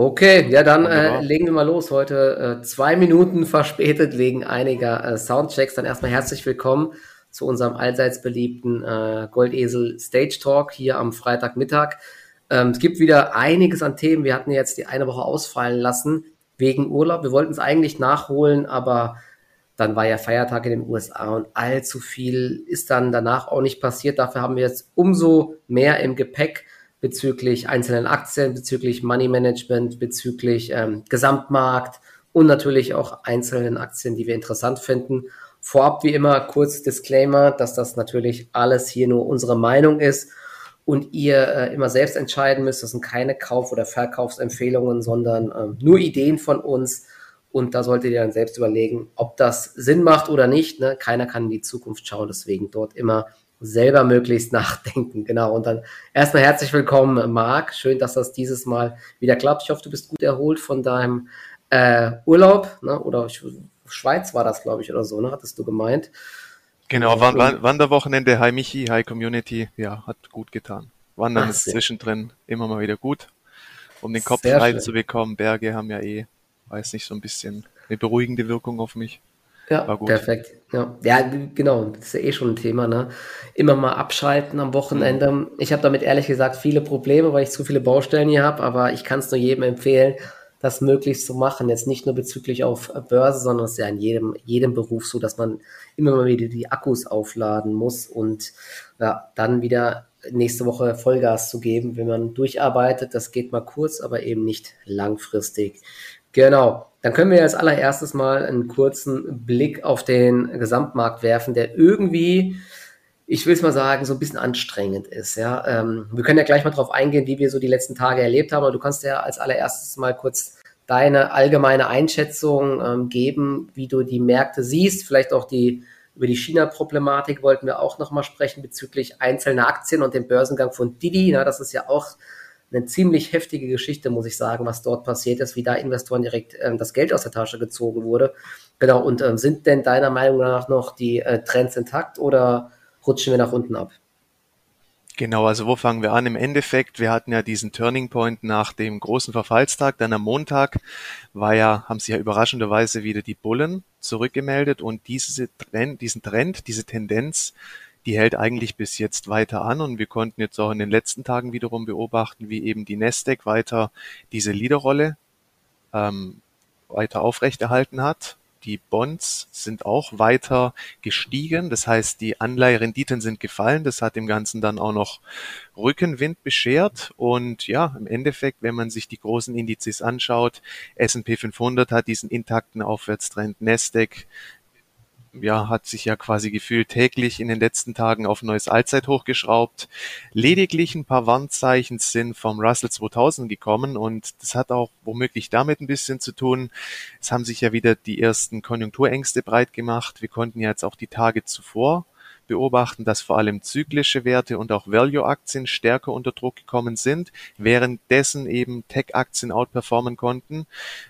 Okay, ja, dann äh, legen wir mal los. Heute äh, zwei Minuten verspätet wegen einiger äh, Soundchecks. Dann erstmal herzlich willkommen zu unserem allseits beliebten äh, Goldesel Stage Talk hier am Freitagmittag. Ähm, es gibt wieder einiges an Themen. Wir hatten jetzt die eine Woche ausfallen lassen wegen Urlaub. Wir wollten es eigentlich nachholen, aber dann war ja Feiertag in den USA und allzu viel ist dann danach auch nicht passiert. Dafür haben wir jetzt umso mehr im Gepäck bezüglich einzelnen Aktien, bezüglich Money Management, bezüglich ähm, Gesamtmarkt und natürlich auch einzelnen Aktien, die wir interessant finden. Vorab wie immer kurz Disclaimer, dass das natürlich alles hier nur unsere Meinung ist und ihr äh, immer selbst entscheiden müsst. Das sind keine Kauf- oder Verkaufsempfehlungen, sondern äh, nur Ideen von uns und da solltet ihr dann selbst überlegen, ob das Sinn macht oder nicht. Ne? Keiner kann in die Zukunft schauen, deswegen dort immer selber möglichst nachdenken. Genau. Und dann erstmal herzlich willkommen, Marc. Schön, dass das dieses Mal wieder klappt. Ich hoffe, du bist gut erholt von deinem äh, Urlaub, ne? Oder Schweiz war das, glaube ich, oder so, ne? Hattest du gemeint? Genau, Wanderwochenende, Hi Michi, Hi Community, ja, hat gut getan. Wandern Ach, ist zwischendrin immer mal wieder gut, um den Kopf frei zu bekommen. Berge haben ja eh weiß nicht, so ein bisschen eine beruhigende Wirkung auf mich. Ja, perfekt. Ja. ja, genau, das ist ja eh schon ein Thema, ne? Immer mal abschalten am Wochenende. Mhm. Ich habe damit ehrlich gesagt viele Probleme, weil ich zu viele Baustellen hier habe, aber ich kann es nur jedem empfehlen, das möglichst zu machen. Jetzt nicht nur bezüglich auf Börse, sondern es ist ja in jedem, jedem Beruf so, dass man immer mal wieder die Akkus aufladen muss und ja, dann wieder nächste Woche Vollgas zu geben, wenn man durcharbeitet. Das geht mal kurz, aber eben nicht langfristig. Genau. Dann können wir als allererstes mal einen kurzen Blick auf den Gesamtmarkt werfen, der irgendwie, ich will es mal sagen, so ein bisschen anstrengend ist. Ja, ähm, wir können ja gleich mal drauf eingehen, wie wir so die letzten Tage erlebt haben. Aber du kannst ja als allererstes mal kurz deine allgemeine Einschätzung ähm, geben, wie du die Märkte siehst, vielleicht auch die über die China-Problematik wollten wir auch nochmal sprechen bezüglich einzelner Aktien und dem Börsengang von Didi. Na, das ist ja auch eine ziemlich heftige Geschichte, muss ich sagen, was dort passiert ist, wie da Investoren direkt ähm, das Geld aus der Tasche gezogen wurde. Genau, und ähm, sind denn deiner Meinung nach noch die äh, Trends intakt oder rutschen wir nach unten ab? Genau, also wo fangen wir an? Im Endeffekt, wir hatten ja diesen Turning Point nach dem großen Verfallstag, dann am Montag war ja, haben sich ja überraschenderweise wieder die Bullen zurückgemeldet und diese Trend, diesen Trend, diese Tendenz die hält eigentlich bis jetzt weiter an und wir konnten jetzt auch in den letzten Tagen wiederum beobachten, wie eben die Nasdaq weiter diese Leaderrolle ähm, weiter aufrechterhalten hat. Die Bonds sind auch weiter gestiegen, das heißt, die Anleiherenditen sind gefallen. Das hat dem Ganzen dann auch noch Rückenwind beschert. Und ja, im Endeffekt, wenn man sich die großen Indizes anschaut, S&P 500 hat diesen intakten Aufwärtstrend, Nasdaq ja, hat sich ja quasi gefühlt täglich in den letzten Tagen auf neues Allzeithoch geschraubt. Lediglich ein paar Warnzeichen sind vom Russell 2000 gekommen und das hat auch womöglich damit ein bisschen zu tun. Es haben sich ja wieder die ersten Konjunkturängste breit gemacht. Wir konnten ja jetzt auch die Tage zuvor beobachten, dass vor allem zyklische Werte und auch Value-Aktien stärker unter Druck gekommen sind, währenddessen eben Tech-Aktien outperformen konnten.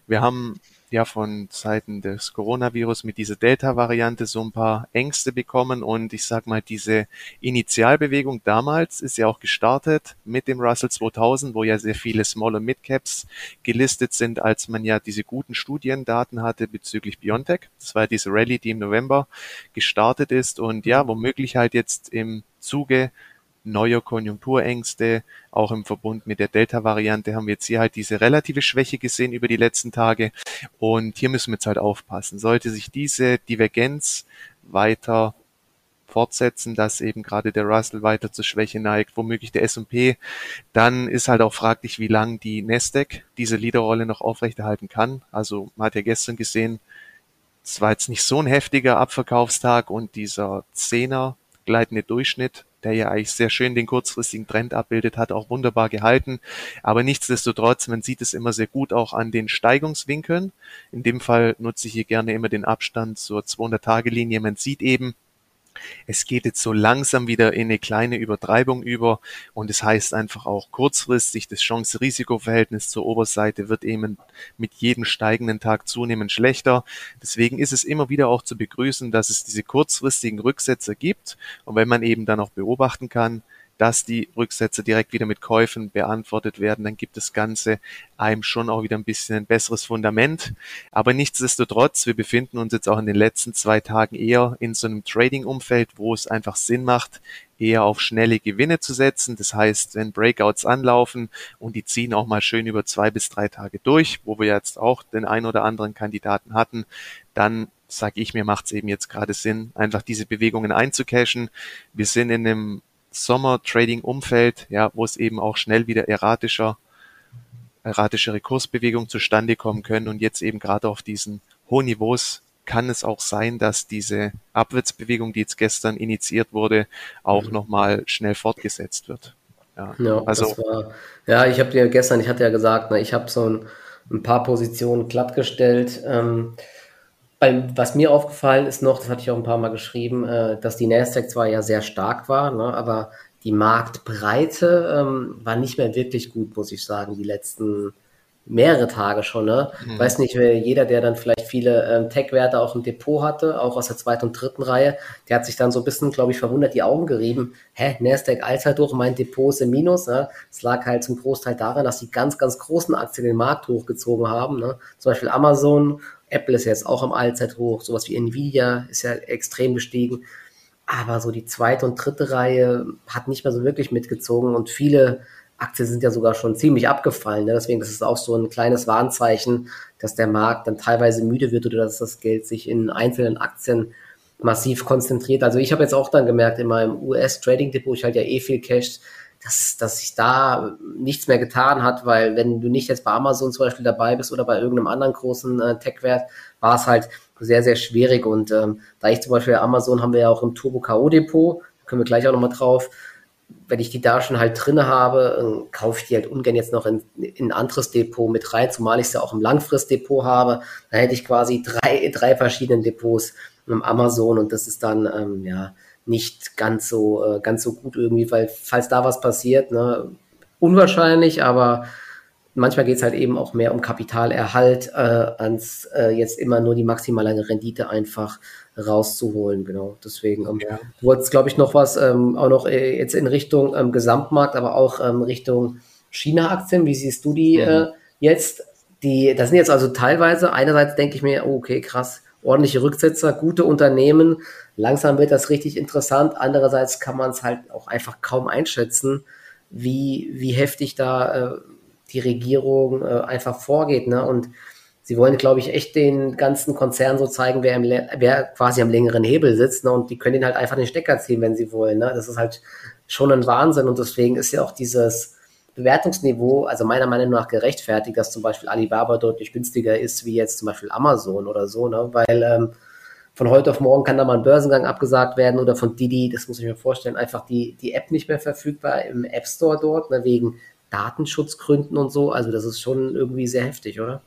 Wir haben ja von Seiten des Coronavirus mit dieser Delta-Variante so ein paar Ängste bekommen und ich sag mal, diese Initialbewegung damals ist ja auch gestartet mit dem Russell 2000, wo ja sehr viele Small- und Mid-Caps gelistet sind, als man ja diese guten Studiendaten hatte bezüglich Biontech. Das war diese Rallye, die im November gestartet ist und ja, womöglich halt jetzt im Zuge neuer Konjunkturängste. Auch im Verbund mit der Delta-Variante haben wir jetzt hier halt diese relative Schwäche gesehen über die letzten Tage. Und hier müssen wir jetzt halt aufpassen. Sollte sich diese Divergenz weiter fortsetzen, dass eben gerade der Russell weiter zur Schwäche neigt, womöglich der S&P, dann ist halt auch fraglich, wie lang die Nasdaq diese Leaderrolle noch aufrechterhalten kann. Also man hat ja gestern gesehen, es war jetzt nicht so ein heftiger Abverkaufstag und dieser Zehner gleitende Durchschnitt der ja eigentlich sehr schön den kurzfristigen Trend abbildet, hat auch wunderbar gehalten. Aber nichtsdestotrotz, man sieht es immer sehr gut auch an den Steigungswinkeln. In dem Fall nutze ich hier gerne immer den Abstand zur 200-Tage-Linie. Man sieht eben, es geht jetzt so langsam wieder in eine kleine Übertreibung über und es heißt einfach auch kurzfristig, das Chance-Risiko-Verhältnis zur Oberseite wird eben mit jedem steigenden Tag zunehmend schlechter. Deswegen ist es immer wieder auch zu begrüßen, dass es diese kurzfristigen Rücksetzer gibt und wenn man eben dann auch beobachten kann, dass die Rücksätze direkt wieder mit Käufen beantwortet werden, dann gibt das Ganze einem schon auch wieder ein bisschen ein besseres Fundament. Aber nichtsdestotrotz, wir befinden uns jetzt auch in den letzten zwei Tagen eher in so einem Trading-Umfeld, wo es einfach Sinn macht, eher auf schnelle Gewinne zu setzen. Das heißt, wenn Breakouts anlaufen und die ziehen auch mal schön über zwei bis drei Tage durch, wo wir jetzt auch den ein oder anderen Kandidaten hatten, dann sage ich mir, macht es eben jetzt gerade Sinn, einfach diese Bewegungen einzucashen. Wir sind in einem Sommer-Trading-Umfeld, ja, wo es eben auch schnell wieder erratischer, erratischere Kursbewegungen zustande kommen können und jetzt eben gerade auf diesen hohen Niveaus kann es auch sein, dass diese Abwärtsbewegung, die jetzt gestern initiiert wurde, auch mhm. nochmal schnell fortgesetzt wird. Ja, ja also, war, ja ich habe dir gestern, ich hatte ja gesagt, ne, ich habe so ein, ein, paar Positionen glattgestellt. Ähm, beim, was mir aufgefallen ist noch, das hatte ich auch ein paar Mal geschrieben, äh, dass die Nasdaq zwar ja sehr stark war, ne, aber die Marktbreite ähm, war nicht mehr wirklich gut, muss ich sagen, die letzten mehrere Tage schon. Ne? Mhm. Weiß nicht, jeder, der dann vielleicht viele ähm, Tech-Werte auch im Depot hatte, auch aus der zweiten und dritten Reihe, der hat sich dann so ein bisschen, glaube ich, verwundert die Augen gerieben. Hä, Nasdaq Allzeithoch, mein Depot ist im Minus. Ne? Es lag halt zum Großteil daran, dass die ganz, ganz großen Aktien den Markt hochgezogen haben. Ne? Zum Beispiel Amazon, Apple ist jetzt auch am Allzeithoch, sowas wie Nvidia ist ja extrem gestiegen. Aber so die zweite und dritte Reihe hat nicht mehr so wirklich mitgezogen und viele Aktien sind ja sogar schon ziemlich abgefallen. Ne? Deswegen ist es auch so ein kleines Warnzeichen, dass der Markt dann teilweise müde wird oder dass das Geld sich in einzelnen Aktien massiv konzentriert. Also ich habe jetzt auch dann gemerkt, in meinem US-Trading-Depot, ich halt ja eh viel Cash, dass, dass sich da nichts mehr getan hat, weil wenn du nicht jetzt bei Amazon zum Beispiel dabei bist oder bei irgendeinem anderen großen äh, Tech-Wert, war es halt sehr, sehr schwierig. Und ähm, da ich zum Beispiel Amazon haben wir ja auch im Turbo K.O. Depot, können wir gleich auch nochmal drauf, wenn ich die da schon halt drinne habe, äh, kaufe ich die halt ungern jetzt noch in, in ein anderes Depot mit rein, zumal ich ja auch im Langfristdepot habe. Da hätte ich quasi drei, drei verschiedene Depots im Amazon und das ist dann ähm, ja nicht ganz so äh, ganz so gut irgendwie, weil falls da was passiert, ne, unwahrscheinlich, aber manchmal geht es halt eben auch mehr um Kapitalerhalt, äh, als äh, jetzt immer nur die maximale Rendite einfach rauszuholen. Genau, deswegen ähm, ja. du wolltest, glaube ich, noch was ähm, auch noch äh, jetzt in Richtung ähm, Gesamtmarkt, aber auch ähm, Richtung China-Aktien. Wie siehst du die mhm. äh, jetzt? Die, das sind jetzt also teilweise, einerseits denke ich mir, oh, okay, krass, ordentliche Rücksetzer, gute Unternehmen, langsam wird das richtig interessant. Andererseits kann man es halt auch einfach kaum einschätzen, wie, wie heftig da äh, die Regierung äh, einfach vorgeht. Ne? Und sie wollen, glaube ich, echt den ganzen Konzern so zeigen, wer, im, wer quasi am längeren Hebel sitzt. Ne? Und die können ihn halt einfach den Stecker ziehen, wenn sie wollen. Ne? Das ist halt schon ein Wahnsinn. Und deswegen ist ja auch dieses Bewertungsniveau, also meiner Meinung nach gerechtfertigt, dass zum Beispiel Alibaba deutlich günstiger ist, wie jetzt zum Beispiel Amazon oder so. Ne? Weil ähm, von heute auf morgen kann da mal ein Börsengang abgesagt werden oder von Didi, das muss ich mir vorstellen, einfach die, die App nicht mehr verfügbar im App Store dort, ne, wegen Datenschutzgründen und so. Also das ist schon irgendwie sehr heftig, oder?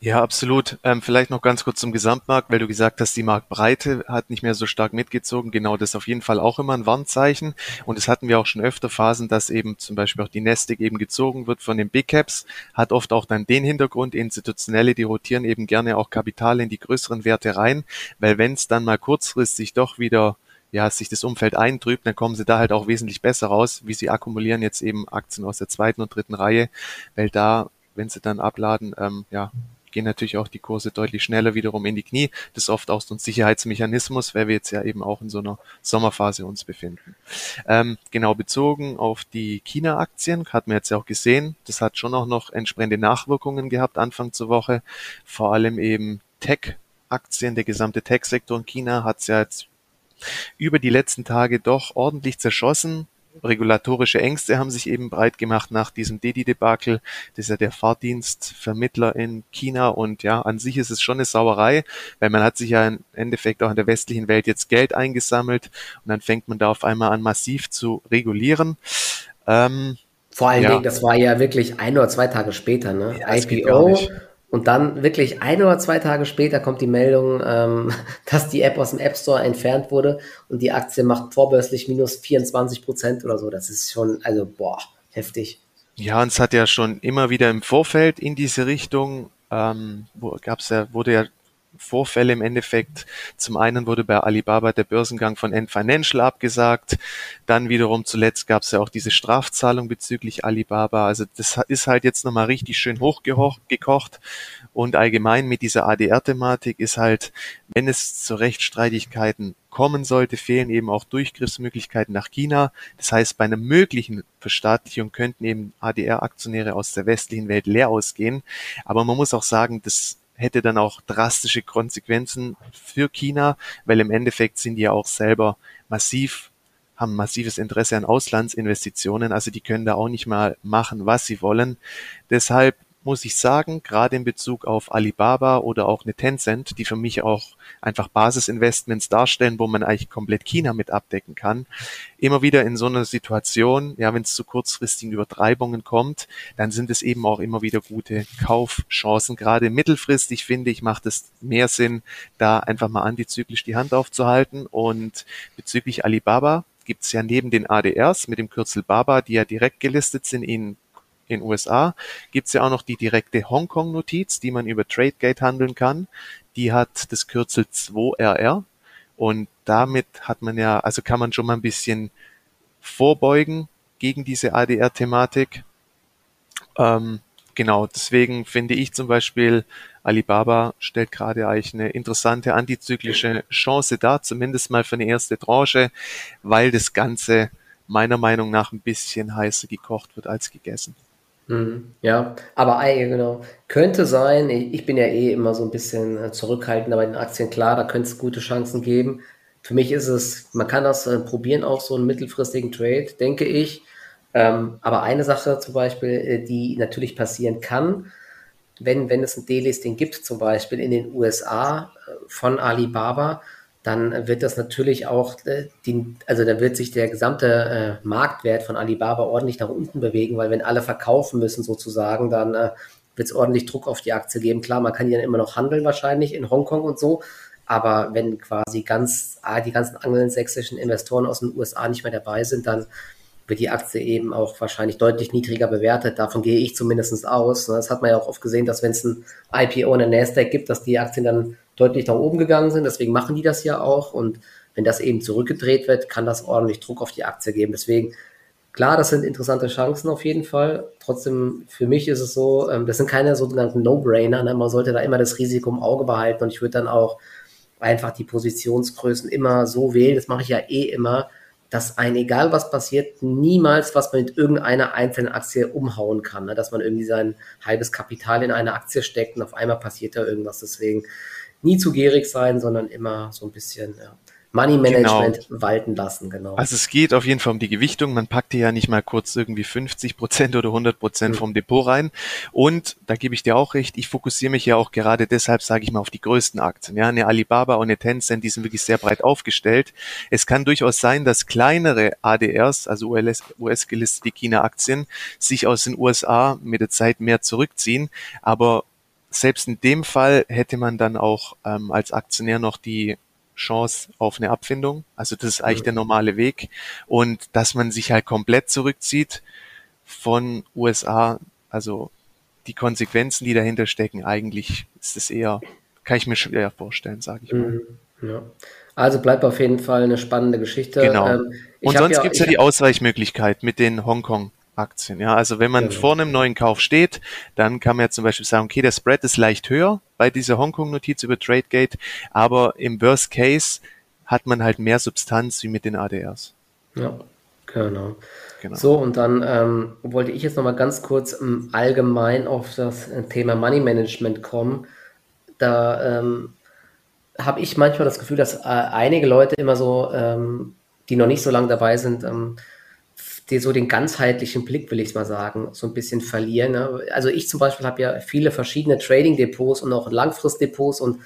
Ja, absolut. Ähm, vielleicht noch ganz kurz zum Gesamtmarkt, weil du gesagt hast, die Marktbreite hat nicht mehr so stark mitgezogen. Genau, das ist auf jeden Fall auch immer ein Warnzeichen. Und das hatten wir auch schon öfter Phasen, dass eben zum Beispiel auch die Nestic eben gezogen wird von den Big Caps. Hat oft auch dann den Hintergrund, Institutionelle, die rotieren eben gerne auch Kapital in die größeren Werte rein, weil wenn es dann mal kurzfristig doch wieder ja, sich das Umfeld eintrübt, dann kommen sie da halt auch wesentlich besser raus, wie sie akkumulieren jetzt eben Aktien aus der zweiten und dritten Reihe, weil da, wenn sie dann abladen, ähm, ja, gehen natürlich auch die Kurse deutlich schneller wiederum in die Knie. Das ist oft auch so ein Sicherheitsmechanismus, weil wir jetzt ja eben auch in so einer Sommerphase uns befinden. Ähm, genau bezogen auf die China-Aktien hat man jetzt ja auch gesehen, das hat schon auch noch entsprechende Nachwirkungen gehabt Anfang zur Woche. Vor allem eben Tech-Aktien, der gesamte Tech-Sektor in China hat es ja jetzt über die letzten Tage doch ordentlich zerschossen. Regulatorische Ängste haben sich eben breit gemacht nach diesem Dedi-Debakel. Das ist ja der Fahrdienstvermittler in China und ja, an sich ist es schon eine Sauerei, weil man hat sich ja im Endeffekt auch in der westlichen Welt jetzt Geld eingesammelt und dann fängt man da auf einmal an massiv zu regulieren. Ähm, Vor allen ja. Dingen, das war ja wirklich ein oder zwei Tage später, ne? Ja, IPO und dann wirklich ein oder zwei Tage später kommt die Meldung, ähm, dass die App aus dem App Store entfernt wurde und die Aktie macht vorbörslich minus 24 Prozent oder so. Das ist schon, also boah, heftig. Ja, und es hat ja schon immer wieder im Vorfeld in diese Richtung, ähm, gab's ja, wurde ja Vorfälle im Endeffekt. Zum einen wurde bei Alibaba der Börsengang von N Financial abgesagt. Dann wiederum zuletzt gab es ja auch diese Strafzahlung bezüglich Alibaba. Also das ist halt jetzt nochmal richtig schön hochgekocht. Und allgemein mit dieser ADR-Thematik ist halt, wenn es zu Rechtsstreitigkeiten kommen sollte, fehlen eben auch Durchgriffsmöglichkeiten nach China. Das heißt, bei einer möglichen Verstaatlichung könnten eben ADR-Aktionäre aus der westlichen Welt leer ausgehen. Aber man muss auch sagen, das hätte dann auch drastische Konsequenzen für China, weil im Endeffekt sind die ja auch selber massiv haben massives Interesse an Auslandsinvestitionen, also die können da auch nicht mal machen, was sie wollen. Deshalb muss ich sagen, gerade in Bezug auf Alibaba oder auch eine Tencent, die für mich auch einfach Basisinvestments darstellen, wo man eigentlich komplett China mit abdecken kann, immer wieder in so einer Situation, ja, wenn es zu kurzfristigen Übertreibungen kommt, dann sind es eben auch immer wieder gute Kaufchancen. Gerade mittelfristig finde ich, macht es mehr Sinn, da einfach mal antizyklisch die Hand aufzuhalten. Und bezüglich Alibaba, gibt es ja neben den ADRs mit dem Kürzel BABA, die ja direkt gelistet sind in in USA gibt es ja auch noch die direkte Hongkong-Notiz, die man über TradeGate handeln kann. Die hat das Kürzel 2RR und damit hat man ja, also kann man schon mal ein bisschen vorbeugen gegen diese ADR-Thematik. Ähm, genau, deswegen finde ich zum Beispiel, Alibaba stellt gerade eigentlich eine interessante antizyklische Chance dar, zumindest mal für eine erste Tranche, weil das Ganze meiner Meinung nach ein bisschen heißer gekocht wird als gegessen. Mhm. Ja, aber genau. Könnte sein, ich bin ja eh immer so ein bisschen äh, zurückhaltender bei den Aktien. Klar, da könnte es gute Chancen geben. Für mich ist es, man kann das äh, probieren, auch so einen mittelfristigen Trade, denke ich. Ähm, aber eine Sache zum Beispiel, äh, die natürlich passieren kann, wenn, wenn es ein Delisting gibt, zum Beispiel in den USA von Alibaba, dann wird das natürlich auch, äh, die, also da wird sich der gesamte äh, Marktwert von Alibaba ordentlich nach unten bewegen, weil wenn alle verkaufen müssen sozusagen, dann äh, wird es ordentlich Druck auf die Aktie geben. Klar, man kann die dann immer noch handeln wahrscheinlich in Hongkong und so, aber wenn quasi ganz ah, die ganzen angelsächsischen Investoren aus den USA nicht mehr dabei sind, dann wird die Aktie eben auch wahrscheinlich deutlich niedriger bewertet. Davon gehe ich zumindest aus. Das hat man ja auch oft gesehen, dass wenn es ein IPO in der Nasdaq gibt, dass die Aktien dann deutlich nach oben gegangen sind. Deswegen machen die das ja auch. Und wenn das eben zurückgedreht wird, kann das ordentlich Druck auf die Aktie geben. Deswegen, klar, das sind interessante Chancen auf jeden Fall. Trotzdem, für mich ist es so, ähm, das sind keine sogenannten No-Brainer. Ne? Man sollte da immer das Risiko im Auge behalten. Und ich würde dann auch einfach die Positionsgrößen immer so wählen. Das mache ich ja eh immer dass ein, egal was passiert, niemals was man mit irgendeiner einzelnen Aktie umhauen kann. Ne? Dass man irgendwie sein halbes Kapital in eine Aktie steckt und auf einmal passiert da irgendwas. Deswegen nie zu gierig sein, sondern immer so ein bisschen ja, Money Management genau. walten lassen, genau. Also es geht auf jeden Fall um die Gewichtung. Man packt hier ja nicht mal kurz irgendwie 50 Prozent oder 100 Prozent mhm. vom Depot rein. Und da gebe ich dir auch recht. Ich fokussiere mich ja auch gerade deshalb, sage ich mal, auf die größten Aktien. Ja, eine Alibaba und eine Tencent, die sind wirklich sehr breit aufgestellt. Es kann durchaus sein, dass kleinere ADRs, also US-gelistete China-Aktien, sich aus den USA mit der Zeit mehr zurückziehen. Aber selbst in dem Fall hätte man dann auch ähm, als Aktionär noch die Chance auf eine Abfindung. Also das ist eigentlich mhm. der normale Weg. Und dass man sich halt komplett zurückzieht von USA, also die Konsequenzen, die dahinter stecken, eigentlich ist es eher, kann ich mir schwer vorstellen, sage ich mal. Mhm. Ja. Also bleibt auf jeden Fall eine spannende Geschichte. Genau. Ähm, Und sonst ja, gibt's ja die Ausweichmöglichkeit mit den Hongkong Aktien. Ja, also wenn man genau. vor einem neuen Kauf steht, dann kann man ja zum Beispiel sagen, okay, der Spread ist leicht höher bei dieser Hongkong-Notiz über TradeGate, aber im Worst Case hat man halt mehr Substanz wie mit den ADRs. Ja, genau. genau. So, und dann ähm, wollte ich jetzt nochmal ganz kurz ähm, allgemein auf das Thema Money Management kommen. Da ähm, habe ich manchmal das Gefühl, dass äh, einige Leute immer so, ähm, die noch nicht so lange dabei sind, ähm, die so den ganzheitlichen Blick, will ich mal sagen, so ein bisschen verlieren. Ne? Also ich zum Beispiel habe ja viele verschiedene Trading-Depots und auch Langfrist-Depots und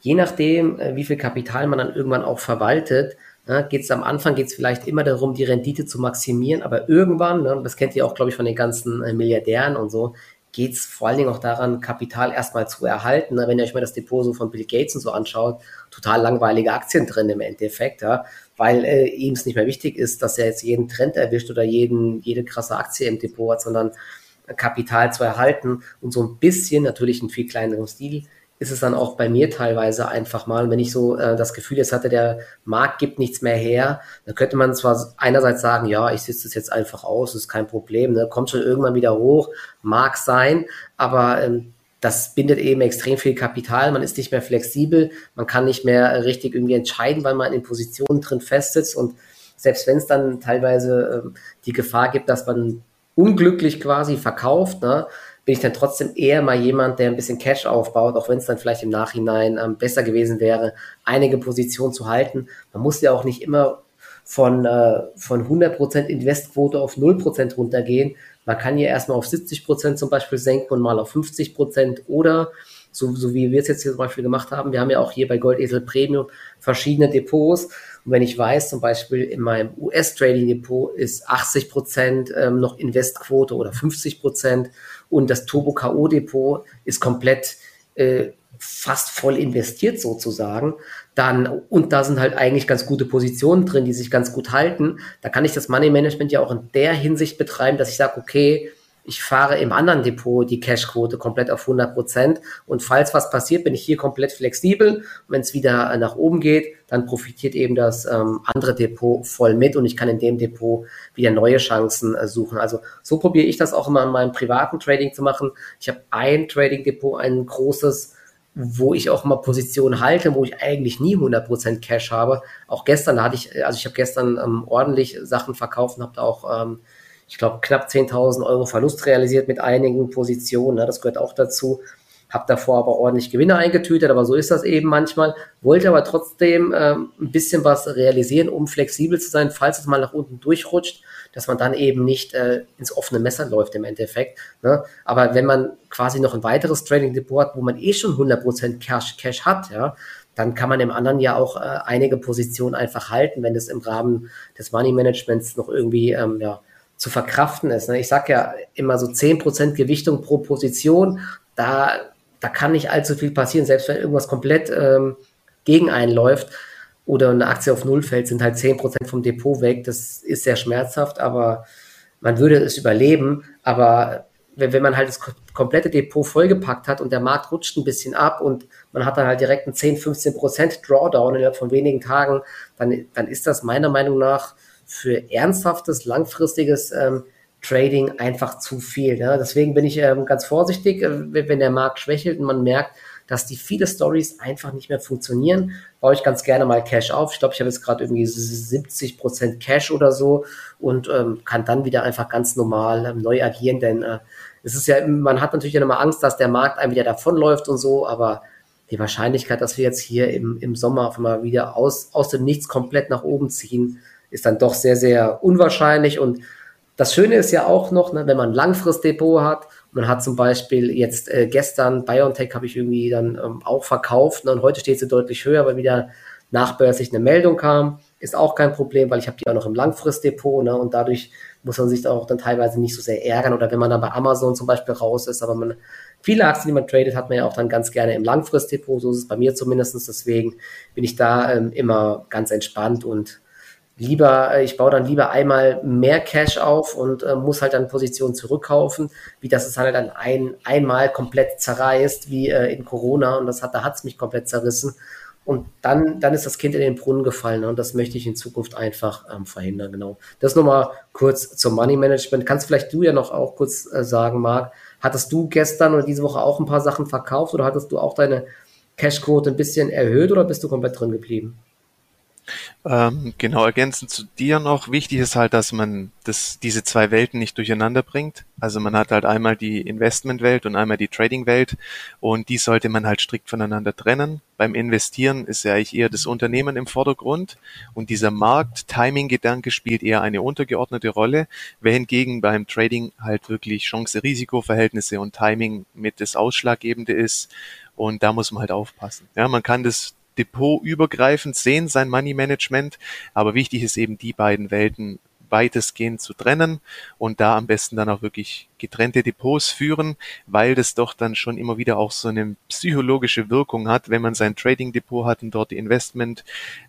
je nachdem, äh, wie viel Kapital man dann irgendwann auch verwaltet, ne, geht es am Anfang geht's vielleicht immer darum, die Rendite zu maximieren, aber irgendwann, ne, das kennt ihr auch, glaube ich, von den ganzen äh, Milliardären und so, geht es vor allen Dingen auch daran, Kapital erstmal zu erhalten. Ne? Wenn ihr euch mal das Depot so von Bill Gates und so anschaut, total langweilige Aktien drin im Endeffekt, ja? Weil äh, ihm es nicht mehr wichtig ist, dass er jetzt jeden Trend erwischt oder jeden, jede krasse Aktie im Depot hat, sondern Kapital zu erhalten und so ein bisschen, natürlich in viel kleinerem Stil, ist es dann auch bei mir teilweise einfach mal. Wenn ich so äh, das Gefühl jetzt hatte, der Markt gibt nichts mehr her, dann könnte man zwar einerseits sagen, ja, ich sitze das jetzt einfach aus, ist kein Problem, ne? kommt schon irgendwann wieder hoch, mag sein, aber ähm, das bindet eben extrem viel Kapital, man ist nicht mehr flexibel, man kann nicht mehr richtig irgendwie entscheiden, weil man in Positionen drin festsitzt und selbst wenn es dann teilweise ähm, die Gefahr gibt, dass man unglücklich quasi verkauft, ne, bin ich dann trotzdem eher mal jemand, der ein bisschen Cash aufbaut, auch wenn es dann vielleicht im Nachhinein ähm, besser gewesen wäre, einige Positionen zu halten. Man muss ja auch nicht immer von, äh, von 100% Investquote auf 0% runtergehen. Man kann ja erstmal auf 70% zum Beispiel senken und mal auf 50% oder so, so wie wir es jetzt hier zum Beispiel gemacht haben. Wir haben ja auch hier bei Goldesel Premium verschiedene Depots. Und wenn ich weiß, zum Beispiel in meinem US-Trading-Depot ist 80 Prozent ähm, noch Investquote oder 50 Prozent und das Turbo K.O. Depot ist komplett äh, fast voll investiert sozusagen, dann, und da sind halt eigentlich ganz gute Positionen drin, die sich ganz gut halten, da kann ich das Money Management ja auch in der Hinsicht betreiben, dass ich sage, okay, ich fahre im anderen Depot die Cashquote komplett auf 100 Prozent und falls was passiert, bin ich hier komplett flexibel. Wenn es wieder nach oben geht, dann profitiert eben das ähm, andere Depot voll mit und ich kann in dem Depot wieder neue Chancen äh, suchen. Also so probiere ich das auch immer in meinem privaten Trading zu machen. Ich habe ein Trading Depot, ein großes, wo ich auch mal Positionen halte, wo ich eigentlich nie 100% Cash habe. Auch gestern hatte ich, also ich habe gestern ähm, ordentlich Sachen verkauft und habe da auch ähm, ich glaube, knapp 10.000 Euro Verlust realisiert mit einigen Positionen. Ne? Das gehört auch dazu. Hab davor aber ordentlich Gewinne eingetütet, aber so ist das eben manchmal. Wollte aber trotzdem ähm, ein bisschen was realisieren, um flexibel zu sein, falls es mal nach unten durchrutscht, dass man dann eben nicht äh, ins offene Messer läuft im Endeffekt. Ne? Aber wenn man quasi noch ein weiteres Trading Depot hat, wo man eh schon 100% Cash, Cash hat, ja, dann kann man im anderen ja auch äh, einige Positionen einfach halten, wenn es im Rahmen des Money Managements noch irgendwie ähm, ja, zu verkraften ist. Ne? Ich sage ja immer so 10% Gewichtung pro Position, da, da kann nicht allzu viel passieren, selbst wenn irgendwas komplett ähm, gegen einen läuft oder eine Aktie auf Null fällt, sind halt 10% vom Depot weg. Das ist sehr schmerzhaft, aber man würde es überleben. Aber wenn, wenn man halt das komplette Depot vollgepackt hat und der Markt rutscht ein bisschen ab und man hat dann halt direkt einen 10, 15% Drawdown innerhalb von wenigen Tagen, dann, dann ist das meiner Meinung nach für ernsthaftes, langfristiges ähm, Trading einfach zu viel. Ne? Deswegen bin ich ähm, ganz vorsichtig, äh, wenn der Markt schwächelt und man merkt, dass die viele Stories einfach nicht mehr funktionieren, baue ich ganz gerne mal Cash auf. Ich glaube, ich habe jetzt gerade irgendwie 70 Prozent Cash oder so und ähm, kann dann wieder einfach ganz normal ähm, neu agieren, denn äh, es ist ja, man hat natürlich immer Angst, dass der Markt einem wieder davonläuft und so, aber die Wahrscheinlichkeit, dass wir jetzt hier im, im Sommer auf einmal wieder aus, aus dem Nichts komplett nach oben ziehen, ist dann doch sehr, sehr unwahrscheinlich. Und das Schöne ist ja auch noch, ne, wenn man ein Langfristdepot hat, man hat zum Beispiel jetzt äh, gestern BioNTech habe ich irgendwie dann ähm, auch verkauft ne, und heute steht sie deutlich höher, weil wieder nachbörslich eine Meldung kam. Ist auch kein Problem, weil ich habe die auch noch im Langfristdepot ne, und dadurch muss man sich auch dann teilweise nicht so sehr ärgern oder wenn man dann bei Amazon zum Beispiel raus ist, aber man viele Aktien, die man tradet, hat man ja auch dann ganz gerne im Langfristdepot, so ist es bei mir zumindest, deswegen bin ich da ähm, immer ganz entspannt und lieber, äh, ich baue dann lieber einmal mehr Cash auf und äh, muss halt dann Positionen zurückkaufen, wie das es halt dann ein, einmal komplett zerreißt, wie äh, in Corona und das hat, da hat es mich komplett zerrissen. Und dann, dann ist das Kind in den Brunnen gefallen und das möchte ich in Zukunft einfach ähm, verhindern, genau. Das nochmal kurz zum Money Management. Kannst vielleicht du ja noch auch kurz äh, sagen, Marc, hattest du gestern oder diese Woche auch ein paar Sachen verkauft oder hattest du auch deine Cashquote ein bisschen erhöht oder bist du komplett drin geblieben? Ähm, genau, ergänzend zu dir noch, wichtig ist halt, dass man das, diese zwei Welten nicht durcheinander bringt. Also man hat halt einmal die Investmentwelt und einmal die Tradingwelt und die sollte man halt strikt voneinander trennen. Beim Investieren ist ja eigentlich eher das Unternehmen im Vordergrund und dieser Markt-Timing-Gedanke spielt eher eine untergeordnete Rolle, hingegen beim Trading halt wirklich Chance-Risiko-Verhältnisse und Timing mit das Ausschlaggebende ist und da muss man halt aufpassen. Ja, man kann das depotübergreifend sehen, sein Money Management. Aber wichtig ist eben, die beiden Welten weitestgehend zu trennen und da am besten dann auch wirklich getrennte Depots führen, weil das doch dann schon immer wieder auch so eine psychologische Wirkung hat, wenn man sein Trading Depot hat und dort die Investment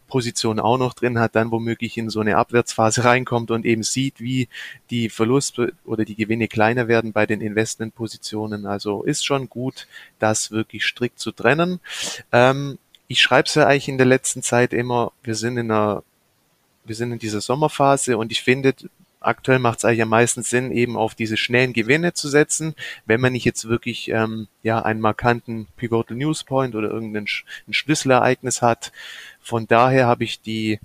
Position auch noch drin hat, dann womöglich in so eine Abwärtsphase reinkommt und eben sieht, wie die Verluste oder die Gewinne kleiner werden bei den Investmentpositionen. Also ist schon gut, das wirklich strikt zu trennen. Ähm, ich schreibe es ja eigentlich in der letzten Zeit immer, wir sind in einer, wir sind in dieser Sommerphase und ich finde, aktuell macht es eigentlich am meisten Sinn, eben auf diese schnellen Gewinne zu setzen, wenn man nicht jetzt wirklich ähm, ja einen markanten Pivotal News Point oder irgendein Sch Schlüsselereignis hat. Von daher habe ich die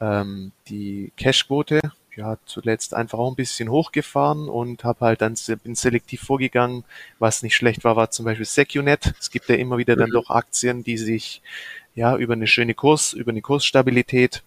ähm, die Cashquote ja zuletzt einfach auch ein bisschen hochgefahren und habe halt dann bin selektiv vorgegangen. Was nicht schlecht war, war zum Beispiel SecuNet. Es gibt ja immer wieder dann mhm. doch Aktien, die sich ja über eine schöne Kurs, über eine Kursstabilität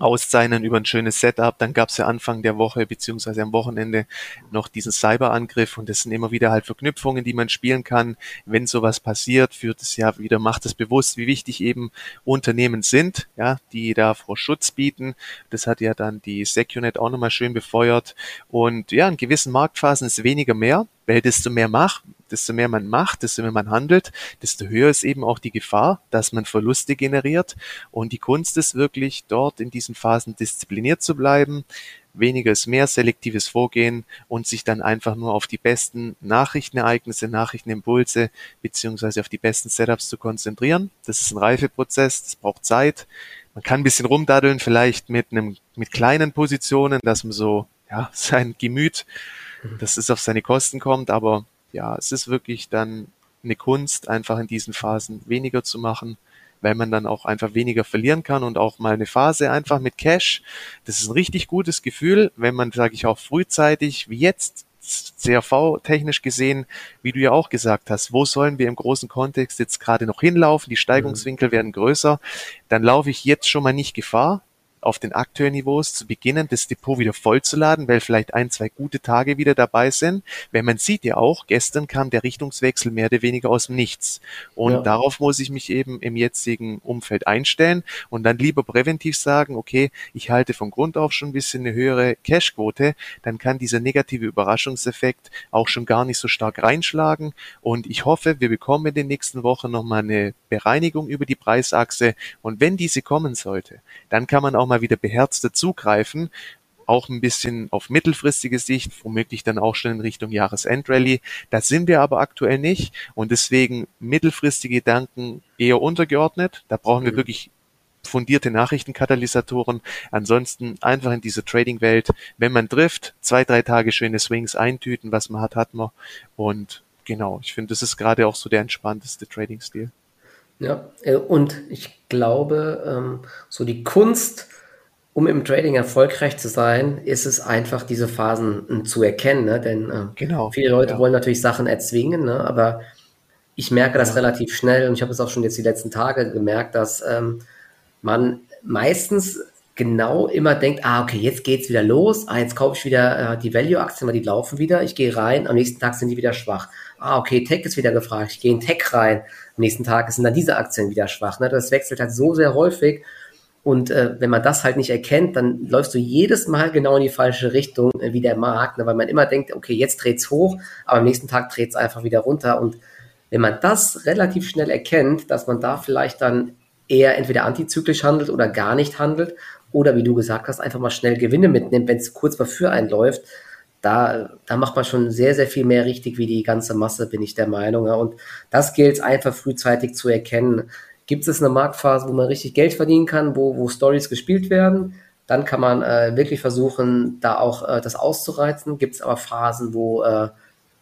auszeichnen über ein schönes Setup. Dann gab es ja Anfang der Woche beziehungsweise am Wochenende noch diesen Cyberangriff und das sind immer wieder halt Verknüpfungen, die man spielen kann. Wenn sowas passiert, führt es ja wieder, macht es bewusst, wie wichtig eben Unternehmen sind, ja, die da vor Schutz bieten. Das hat ja dann die SecuNet auch nochmal schön befeuert. Und ja, in gewissen Marktphasen ist weniger mehr, weil desto mehr macht, desto mehr man macht, desto mehr man handelt, desto höher ist eben auch die Gefahr, dass man Verluste generiert. Und die Kunst ist wirklich dort in diesen Phasen diszipliniert zu bleiben, weniger ist mehr, selektives Vorgehen und sich dann einfach nur auf die besten Nachrichtenereignisse, Nachrichtenimpulse beziehungsweise auf die besten Setups zu konzentrieren. Das ist ein Reifeprozess, das braucht Zeit. Man kann ein bisschen rumdaddeln, vielleicht mit einem, mit kleinen Positionen, dass man so, ja, sein Gemüt. Dass es auf seine Kosten kommt, aber ja, es ist wirklich dann eine Kunst, einfach in diesen Phasen weniger zu machen, weil man dann auch einfach weniger verlieren kann und auch mal eine Phase einfach mit Cash. Das ist ein richtig gutes Gefühl, wenn man, sage ich auch, frühzeitig, wie jetzt, CRV-technisch gesehen, wie du ja auch gesagt hast, wo sollen wir im großen Kontext jetzt gerade noch hinlaufen? Die Steigungswinkel mhm. werden größer. Dann laufe ich jetzt schon mal nicht Gefahr, auf den aktuellen Niveaus zu beginnen, das Depot wieder vollzuladen, weil vielleicht ein, zwei gute Tage wieder dabei sind. Weil man sieht ja auch, gestern kam der Richtungswechsel mehr oder weniger aus dem Nichts. Und ja. darauf muss ich mich eben im jetzigen Umfeld einstellen und dann lieber präventiv sagen, okay, ich halte von Grund auf schon ein bisschen eine höhere Cashquote, dann kann dieser negative Überraschungseffekt auch schon gar nicht so stark reinschlagen. Und ich hoffe, wir bekommen in den nächsten Wochen nochmal eine Bereinigung über die Preisachse. Und wenn diese kommen sollte, dann kann man auch mal wieder beherzter zugreifen, auch ein bisschen auf mittelfristige Sicht, womöglich dann auch schon in Richtung Jahresendrallye. Da sind wir aber aktuell nicht und deswegen mittelfristige Gedanken eher untergeordnet. Da brauchen wir mhm. wirklich fundierte Nachrichtenkatalysatoren. Ansonsten einfach in dieser Trading-Welt, wenn man trifft, zwei, drei Tage schöne Swings eintüten, was man hat, hat man. Und genau, ich finde, das ist gerade auch so der entspannteste Trading-Stil. Ja, äh, und ich glaube, ähm, so die Kunst, um im Trading erfolgreich zu sein, ist es einfach, diese Phasen hm, zu erkennen. Ne? Denn äh, genau, viele Leute ja. wollen natürlich Sachen erzwingen, ne? aber ich merke das ja. relativ schnell und ich habe es auch schon jetzt die letzten Tage gemerkt, dass ähm, man meistens genau immer denkt, ah, okay, jetzt geht's wieder los, ah, jetzt kaufe ich wieder äh, die Value-Aktien, weil die laufen wieder, ich gehe rein, am nächsten Tag sind die wieder schwach. Ah, okay, Tech ist wieder gefragt, ich gehe in Tech rein, am nächsten Tag sind dann diese Aktien wieder schwach. Ne? Das wechselt halt so sehr häufig und äh, wenn man das halt nicht erkennt, dann läufst du jedes Mal genau in die falsche Richtung äh, wie der Markt, ne? weil man immer denkt, okay, jetzt dreht's hoch, aber am nächsten Tag dreht's einfach wieder runter. Und wenn man das relativ schnell erkennt, dass man da vielleicht dann eher entweder antizyklisch handelt oder gar nicht handelt, oder wie du gesagt hast, einfach mal schnell Gewinne mitnimmt, wenn es kurz mal für einen läuft, da, da macht man schon sehr, sehr viel mehr richtig wie die ganze Masse, bin ich der Meinung. Ja. Und das gilt einfach frühzeitig zu erkennen. Gibt es eine Marktphase, wo man richtig Geld verdienen kann, wo, wo Stories gespielt werden? Dann kann man äh, wirklich versuchen, da auch äh, das auszureizen. Gibt es aber Phasen, wo äh,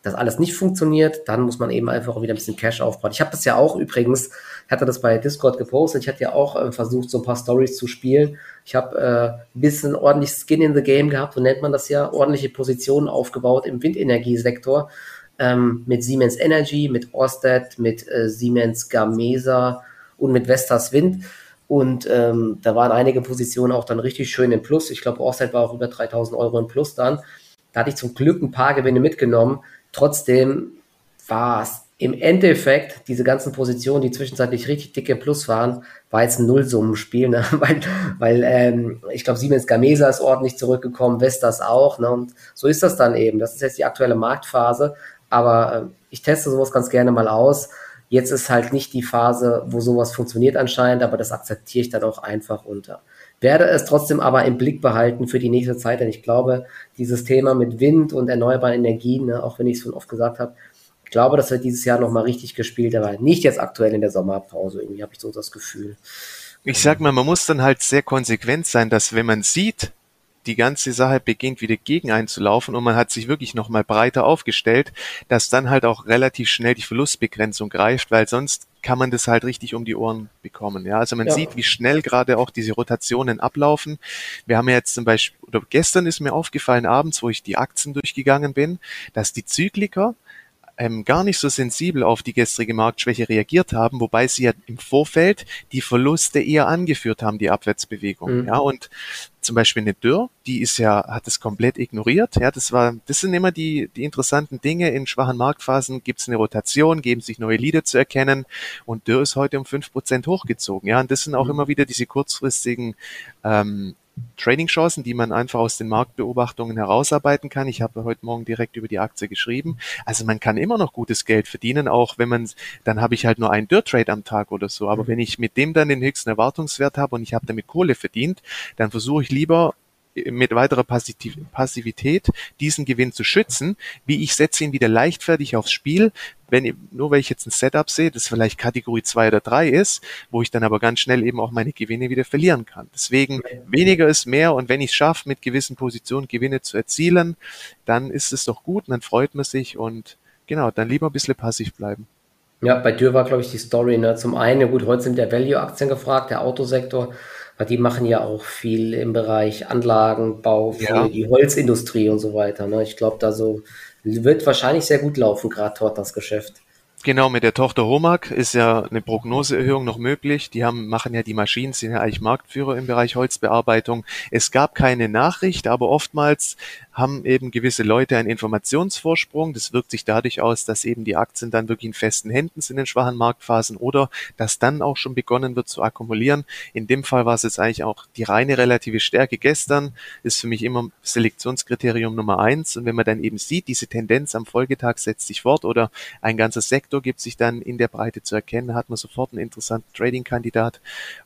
das alles nicht funktioniert, dann muss man eben einfach wieder ein bisschen Cash aufbauen. Ich habe das ja auch übrigens, hatte das bei Discord gepostet, ich hatte ja auch äh, versucht, so ein paar Stories zu spielen. Ich habe äh, ein bisschen ordentlich Skin in the Game gehabt, so nennt man das ja, ordentliche Positionen aufgebaut im Windenergiesektor ähm, mit Siemens Energy, mit Orsted, mit äh, Siemens Gamesa und mit Vestas Wind. Und ähm, da waren einige Positionen auch dann richtig schön im Plus. Ich glaube, Orsted war auch über 3000 Euro im Plus dann. Da hatte ich zum Glück ein paar Gewinne mitgenommen. Trotzdem war es im Endeffekt, diese ganzen Positionen, die zwischenzeitlich richtig dicke Plus waren, war jetzt ein Nullsummenspiel, ne? weil, weil ähm, ich glaube, Siemens Gamesa ist ordentlich zurückgekommen, Vestas auch. Ne? Und so ist das dann eben. Das ist jetzt die aktuelle Marktphase. Aber äh, ich teste sowas ganz gerne mal aus. Jetzt ist halt nicht die Phase, wo sowas funktioniert anscheinend, aber das akzeptiere ich dann auch einfach unter. Werde es trotzdem aber im Blick behalten für die nächste Zeit, denn ich glaube, dieses Thema mit Wind und erneuerbaren Energien, ne, auch wenn ich es schon oft gesagt habe, ich glaube, das wird dieses Jahr nochmal richtig gespielt, aber nicht jetzt aktuell in der Sommerpause. Irgendwie habe ich so das Gefühl. Ich sag mal, man muss dann halt sehr konsequent sein, dass wenn man sieht, die ganze Sache beginnt wieder gegen einzulaufen und man hat sich wirklich nochmal breiter aufgestellt, dass dann halt auch relativ schnell die Verlustbegrenzung greift, weil sonst kann man das halt richtig um die Ohren bekommen. Ja, also man ja. sieht, wie schnell gerade auch diese Rotationen ablaufen. Wir haben ja jetzt zum Beispiel, oder gestern ist mir aufgefallen abends, wo ich die Aktien durchgegangen bin, dass die Zykliker ähm, gar nicht so sensibel auf die gestrige Marktschwäche reagiert haben, wobei sie ja im Vorfeld die Verluste eher angeführt haben, die Abwärtsbewegung. Mhm. Ja, und zum Beispiel eine Dürr, die ist ja, hat es komplett ignoriert. Ja, das war, das sind immer die, die interessanten Dinge. In schwachen Marktphasen gibt es eine Rotation, geben sich neue Lieder zu erkennen und Dürr ist heute um fünf Prozent hochgezogen. Ja, und das sind auch mhm. immer wieder diese kurzfristigen ähm, Trading-Chancen, die man einfach aus den Marktbeobachtungen herausarbeiten kann. Ich habe heute Morgen direkt über die Aktie geschrieben. Also man kann immer noch gutes Geld verdienen, auch wenn man, dann habe ich halt nur einen Dirt-Trade am Tag oder so. Aber mhm. wenn ich mit dem dann den höchsten Erwartungswert habe und ich habe damit Kohle verdient, dann versuche ich lieber mit weiterer Passivität diesen Gewinn zu schützen, wie ich setze ihn wieder leichtfertig aufs Spiel, wenn nur weil ich jetzt ein Setup sehe, das vielleicht Kategorie 2 oder 3 ist, wo ich dann aber ganz schnell eben auch meine Gewinne wieder verlieren kann. Deswegen weniger ist mehr und wenn ich es schaffe, mit gewissen Positionen Gewinne zu erzielen, dann ist es doch gut, dann freut man sich und genau, dann lieber ein bisschen passiv bleiben. Ja, bei Dürr war, glaube ich, die Story. Ne? Zum einen, gut, heute sind der Value-Aktien gefragt, der Autosektor die machen ja auch viel im Bereich Anlagenbau für ja. die Holzindustrie und so weiter. Ne? Ich glaube, da so wird wahrscheinlich sehr gut laufen, gerade dort das Geschäft. Genau, mit der Tochter Homag ist ja eine Prognoseerhöhung noch möglich. Die haben, machen ja die Maschinen, sind ja eigentlich Marktführer im Bereich Holzbearbeitung. Es gab keine Nachricht, aber oftmals haben eben gewisse Leute einen Informationsvorsprung. Das wirkt sich dadurch aus, dass eben die Aktien dann wirklich in festen Händen sind in schwachen Marktphasen oder dass dann auch schon begonnen wird zu akkumulieren. In dem Fall war es jetzt eigentlich auch die reine relative Stärke gestern, ist für mich immer Selektionskriterium Nummer eins. Und wenn man dann eben sieht, diese Tendenz am Folgetag setzt sich fort oder ein ganzer Sektor gibt sich dann in der Breite zu erkennen, hat man sofort einen interessanten Trading-Kandidat.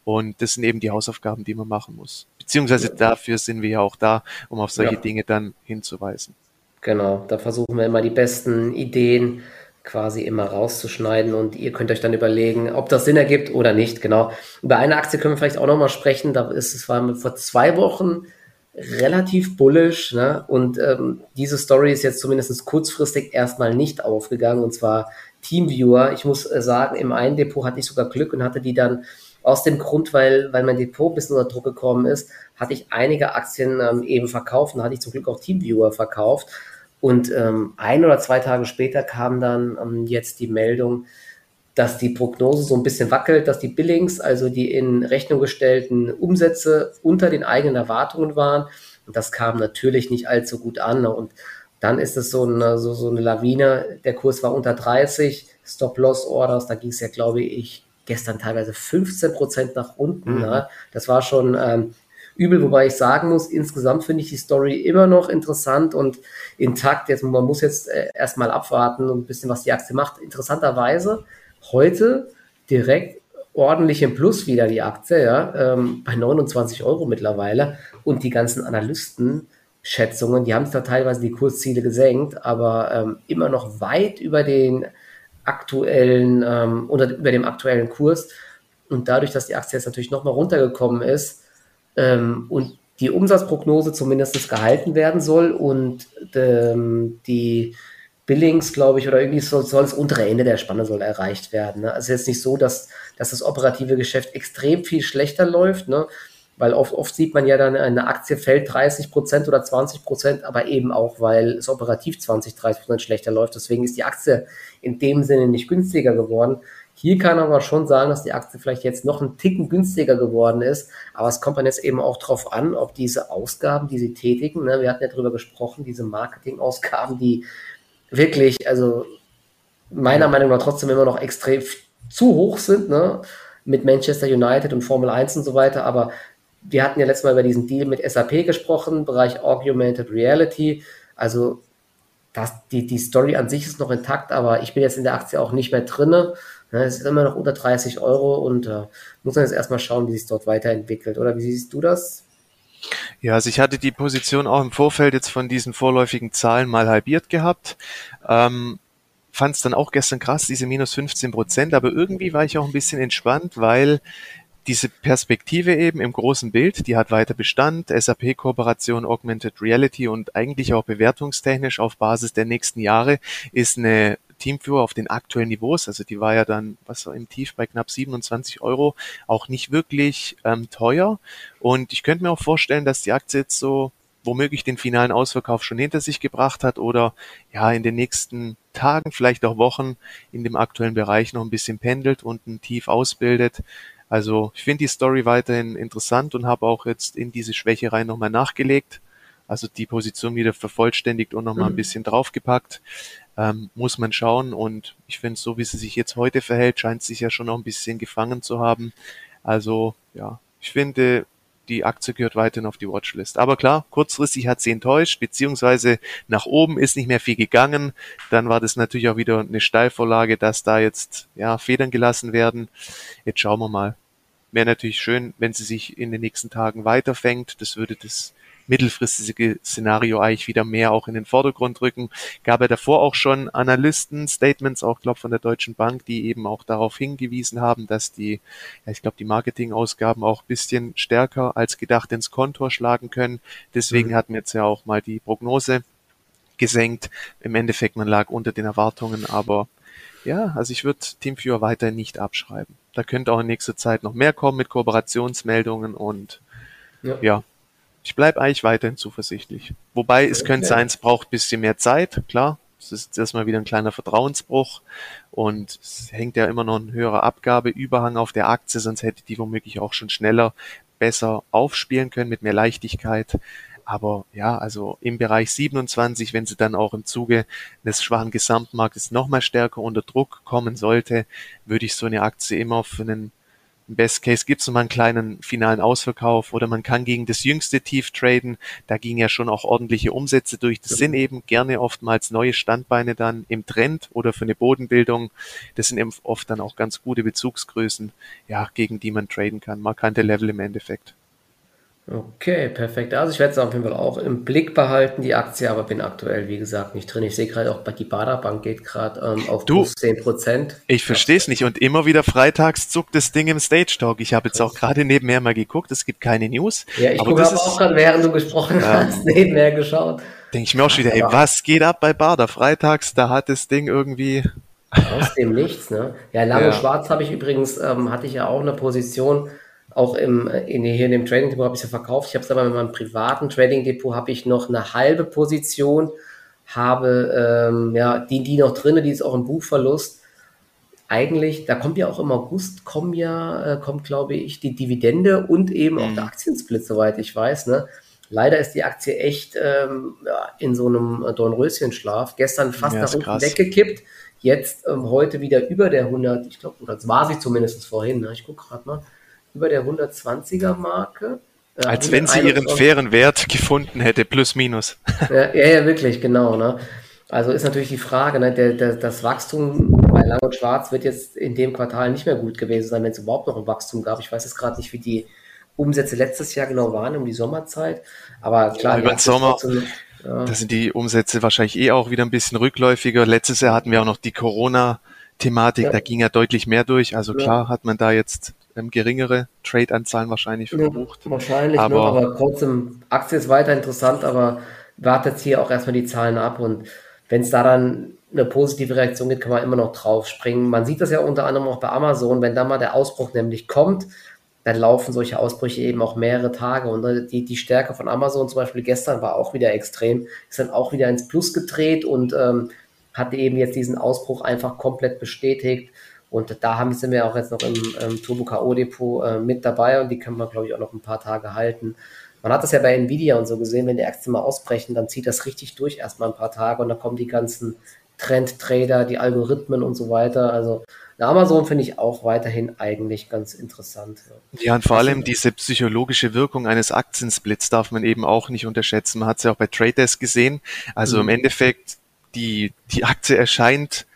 Und das sind eben die Hausaufgaben, die man machen muss. Beziehungsweise dafür sind wir ja auch da, um auf solche ja. Dinge dann hinzuweisen. Genau, da versuchen wir immer die besten Ideen quasi immer rauszuschneiden und ihr könnt euch dann überlegen, ob das Sinn ergibt oder nicht. Genau. Über eine Aktie können wir vielleicht auch nochmal sprechen. Da ist es war vor zwei Wochen relativ bullish ne? und ähm, diese Story ist jetzt zumindest kurzfristig erstmal nicht aufgegangen und zwar Teamviewer. Ich muss äh, sagen, im einen Depot hatte ich sogar Glück und hatte die dann aus dem Grund, weil, weil mein Depot ein bisschen unter Druck gekommen ist, hatte ich einige Aktien ähm, eben verkauft und hatte ich zum Glück auch Teamviewer verkauft. Und ähm, ein oder zwei Tage später kam dann ähm, jetzt die Meldung, dass die Prognose so ein bisschen wackelt, dass die Billings, also die in Rechnung gestellten Umsätze unter den eigenen Erwartungen waren. Und das kam natürlich nicht allzu gut an. Und dann ist es so eine, so, so eine Lawine. Der Kurs war unter 30, Stop-Loss-Orders, da ging es ja, glaube ich, gestern teilweise 15 Prozent nach unten. Mhm. Ne? Das war schon ähm, übel, wobei ich sagen muss, insgesamt finde ich die Story immer noch interessant und intakt. Jetzt, man muss jetzt äh, erstmal abwarten und ein bisschen, was die Aktie macht. Interessanterweise heute direkt ordentlich im Plus wieder die Aktie, ja, ähm, bei 29 Euro mittlerweile. Und die ganzen Analysten-Schätzungen, die haben da teilweise die Kursziele gesenkt, aber ähm, immer noch weit über den aktuellen ähm, oder über dem aktuellen Kurs. Und dadurch, dass die Aktie jetzt natürlich nochmal runtergekommen ist ähm, und die Umsatzprognose zumindest gehalten werden soll und ähm, die Billings, glaube ich, oder irgendwie soll, soll, das untere Ende der Spanne soll erreicht werden. Ne? Also jetzt nicht so, dass, dass das operative Geschäft extrem viel schlechter läuft, ne? Weil oft, oft sieht man ja dann, eine Aktie fällt 30 Prozent oder 20 Prozent, aber eben auch, weil es operativ 20, 30 Prozent schlechter läuft. Deswegen ist die Aktie in dem Sinne nicht günstiger geworden. Hier kann man aber schon sagen, dass die Aktie vielleicht jetzt noch einen Ticken günstiger geworden ist. Aber es kommt dann jetzt eben auch darauf an, ob diese Ausgaben, die sie tätigen, ne, wir hatten ja darüber gesprochen, diese Marketingausgaben, die wirklich, also meiner Meinung nach trotzdem immer noch extrem zu hoch sind, ne? mit Manchester United und Formel 1 und so weiter, aber wir hatten ja letztes Mal über diesen Deal mit SAP gesprochen, Bereich Augmented Reality. Also das, die, die Story an sich ist noch intakt, aber ich bin jetzt in der Aktie auch nicht mehr drinne. Es ist immer noch unter 30 Euro und äh, muss man jetzt erstmal schauen, wie sich dort weiterentwickelt. Oder wie siehst du das? Ja, also ich hatte die Position auch im Vorfeld jetzt von diesen vorläufigen Zahlen mal halbiert gehabt. Ähm, Fand es dann auch gestern krass, diese minus 15 Prozent, aber irgendwie war ich auch ein bisschen entspannt, weil diese Perspektive eben im großen Bild, die hat weiter Bestand. SAP-Kooperation, Augmented Reality und eigentlich auch bewertungstechnisch auf Basis der nächsten Jahre ist eine Teamführer auf den aktuellen Niveaus, also die war ja dann, was war im Tief bei knapp 27 Euro, auch nicht wirklich ähm, teuer. Und ich könnte mir auch vorstellen, dass die Aktie jetzt so womöglich den finalen Ausverkauf schon hinter sich gebracht hat oder ja in den nächsten Tagen, vielleicht auch Wochen in dem aktuellen Bereich noch ein bisschen pendelt und ein Tief ausbildet. Also ich finde die Story weiterhin interessant und habe auch jetzt in diese Schwäche rein nochmal nachgelegt. Also die Position wieder vervollständigt und nochmal mhm. ein bisschen draufgepackt ähm, muss man schauen. Und ich finde, so wie sie sich jetzt heute verhält, scheint sich ja schon noch ein bisschen gefangen zu haben. Also ja, ich finde, die Aktie gehört weiterhin auf die Watchlist. Aber klar, kurzfristig hat sie enttäuscht, beziehungsweise nach oben ist nicht mehr viel gegangen. Dann war das natürlich auch wieder eine Steilvorlage, dass da jetzt ja Federn gelassen werden. Jetzt schauen wir mal. Wäre natürlich schön, wenn sie sich in den nächsten Tagen weiterfängt. Das würde das mittelfristige Szenario eigentlich wieder mehr auch in den Vordergrund rücken. Gab ja davor auch schon Analysten, Statements, auch glaube von der Deutschen Bank, die eben auch darauf hingewiesen haben, dass die, ja, ich glaube, die Marketingausgaben auch bisschen stärker als gedacht ins Kontor schlagen können. Deswegen mhm. hatten wir jetzt ja auch mal die Prognose gesenkt. Im Endeffekt, man lag unter den Erwartungen, aber ja, also ich würde TeamViewer weiter nicht abschreiben. Da könnte auch in nächster Zeit noch mehr kommen mit Kooperationsmeldungen und ja, ja ich bleibe eigentlich weiterhin zuversichtlich. Wobei es könnte sein, es braucht bisschen mehr Zeit, klar. Es ist erstmal wieder ein kleiner Vertrauensbruch und es hängt ja immer noch ein höherer Abgabeüberhang auf der Aktie, sonst hätte die womöglich auch schon schneller besser aufspielen können mit mehr Leichtigkeit. Aber ja, also im Bereich 27, wenn sie dann auch im Zuge des schwachen Gesamtmarktes nochmal stärker unter Druck kommen sollte, würde ich so eine Aktie immer für einen Best Case gibt es nochmal einen kleinen finalen Ausverkauf oder man kann gegen das jüngste Tief traden. Da gingen ja schon auch ordentliche Umsätze durch. Das sind eben gerne oftmals neue Standbeine dann im Trend oder für eine Bodenbildung. Das sind eben oft dann auch ganz gute Bezugsgrößen, ja, gegen die man traden kann. Markante Level im Endeffekt. Okay, perfekt. Also ich werde es auf jeden Fall auch im Blick behalten, die Aktie, aber bin aktuell, wie gesagt, nicht drin. Ich sehe gerade auch, bei die Baderbank geht gerade ähm, auf du, plus 10 Prozent. Ich verstehe es nicht und immer wieder freitags zuckt das Ding im Stage Talk. Ich habe jetzt auch gerade nebenher mal geguckt, es gibt keine News. Ja, ich habe auch gerade, während du gesprochen ja, hast, nebenher geschaut. Denke ich mir auch schon wieder, ey, was geht ab bei Bader? Freitags, da hat das Ding irgendwie... Aus dem Nichts, ne? Ja, lange ja. schwarz habe ich übrigens, ähm, hatte ich ja auch eine Position, auch im, in, hier in dem Trading Depot habe ich es ja verkauft. Ich habe es aber mit meinem privaten Trading Depot habe ich noch eine halbe Position, habe ähm, ja die, die noch drin, die ist auch im Buchverlust. Eigentlich, da kommt ja auch im August, kommen ja, äh, kommt glaube ich, die Dividende und eben auch der mhm. Aktiensplit, soweit ich weiß. Ne? Leider ist die Aktie echt ähm, ja, in so einem Dornröschenschlaf. Gestern fast ja, nach unten weggekippt. Jetzt ähm, heute wieder über der 100, ich glaube, oder das war sie zumindest vorhin. Ne? Ich gucke gerade mal über der 120er Marke. Äh, Als wenn sie ihren fairen Wert gefunden hätte, plus minus. Ja, ja, ja wirklich, genau. Ne? Also ist natürlich die Frage, ne, der, der, das Wachstum bei Lang und Schwarz wird jetzt in dem Quartal nicht mehr gut gewesen sein, wenn es überhaupt noch ein Wachstum gab. Ich weiß jetzt gerade nicht, wie die Umsätze letztes Jahr genau waren, um die Sommerzeit. Aber klar, ja, über den Sommer, trotzdem, ja. da sind die Umsätze wahrscheinlich eh auch wieder ein bisschen rückläufiger. Letztes Jahr hatten wir auch noch die Corona-Thematik, ja. da ging ja deutlich mehr durch. Also klar hat man da jetzt ähm, geringere Trade-Anzahlen wahrscheinlich verbucht. Ja, wahrscheinlich, aber, ne? aber trotzdem, Aktie ist weiter interessant, aber wartet hier auch erstmal die Zahlen ab und wenn es da dann eine positive Reaktion gibt, kann man immer noch drauf springen. Man sieht das ja unter anderem auch bei Amazon, wenn da mal der Ausbruch nämlich kommt, dann laufen solche Ausbrüche eben auch mehrere Tage. Und äh, die, die Stärke von Amazon zum Beispiel gestern war auch wieder extrem, ist dann auch wieder ins Plus gedreht und ähm, hat eben jetzt diesen Ausbruch einfach komplett bestätigt. Und da haben, sind wir auch jetzt noch im ähm, Turbo K.O. Depot äh, mit dabei und die können wir, glaube ich, auch noch ein paar Tage halten. Man hat das ja bei Nvidia und so gesehen, wenn die Aktien mal ausbrechen, dann zieht das richtig durch erstmal ein paar Tage und dann kommen die ganzen Trendtrader, die Algorithmen und so weiter. Also Amazon finde ich auch weiterhin eigentlich ganz interessant. Ja, und vor allem diese psychologische Wirkung eines Aktiensplits darf man eben auch nicht unterschätzen. Man hat es ja auch bei Trade Desk gesehen. Also mhm. im Endeffekt, die, die Aktie erscheint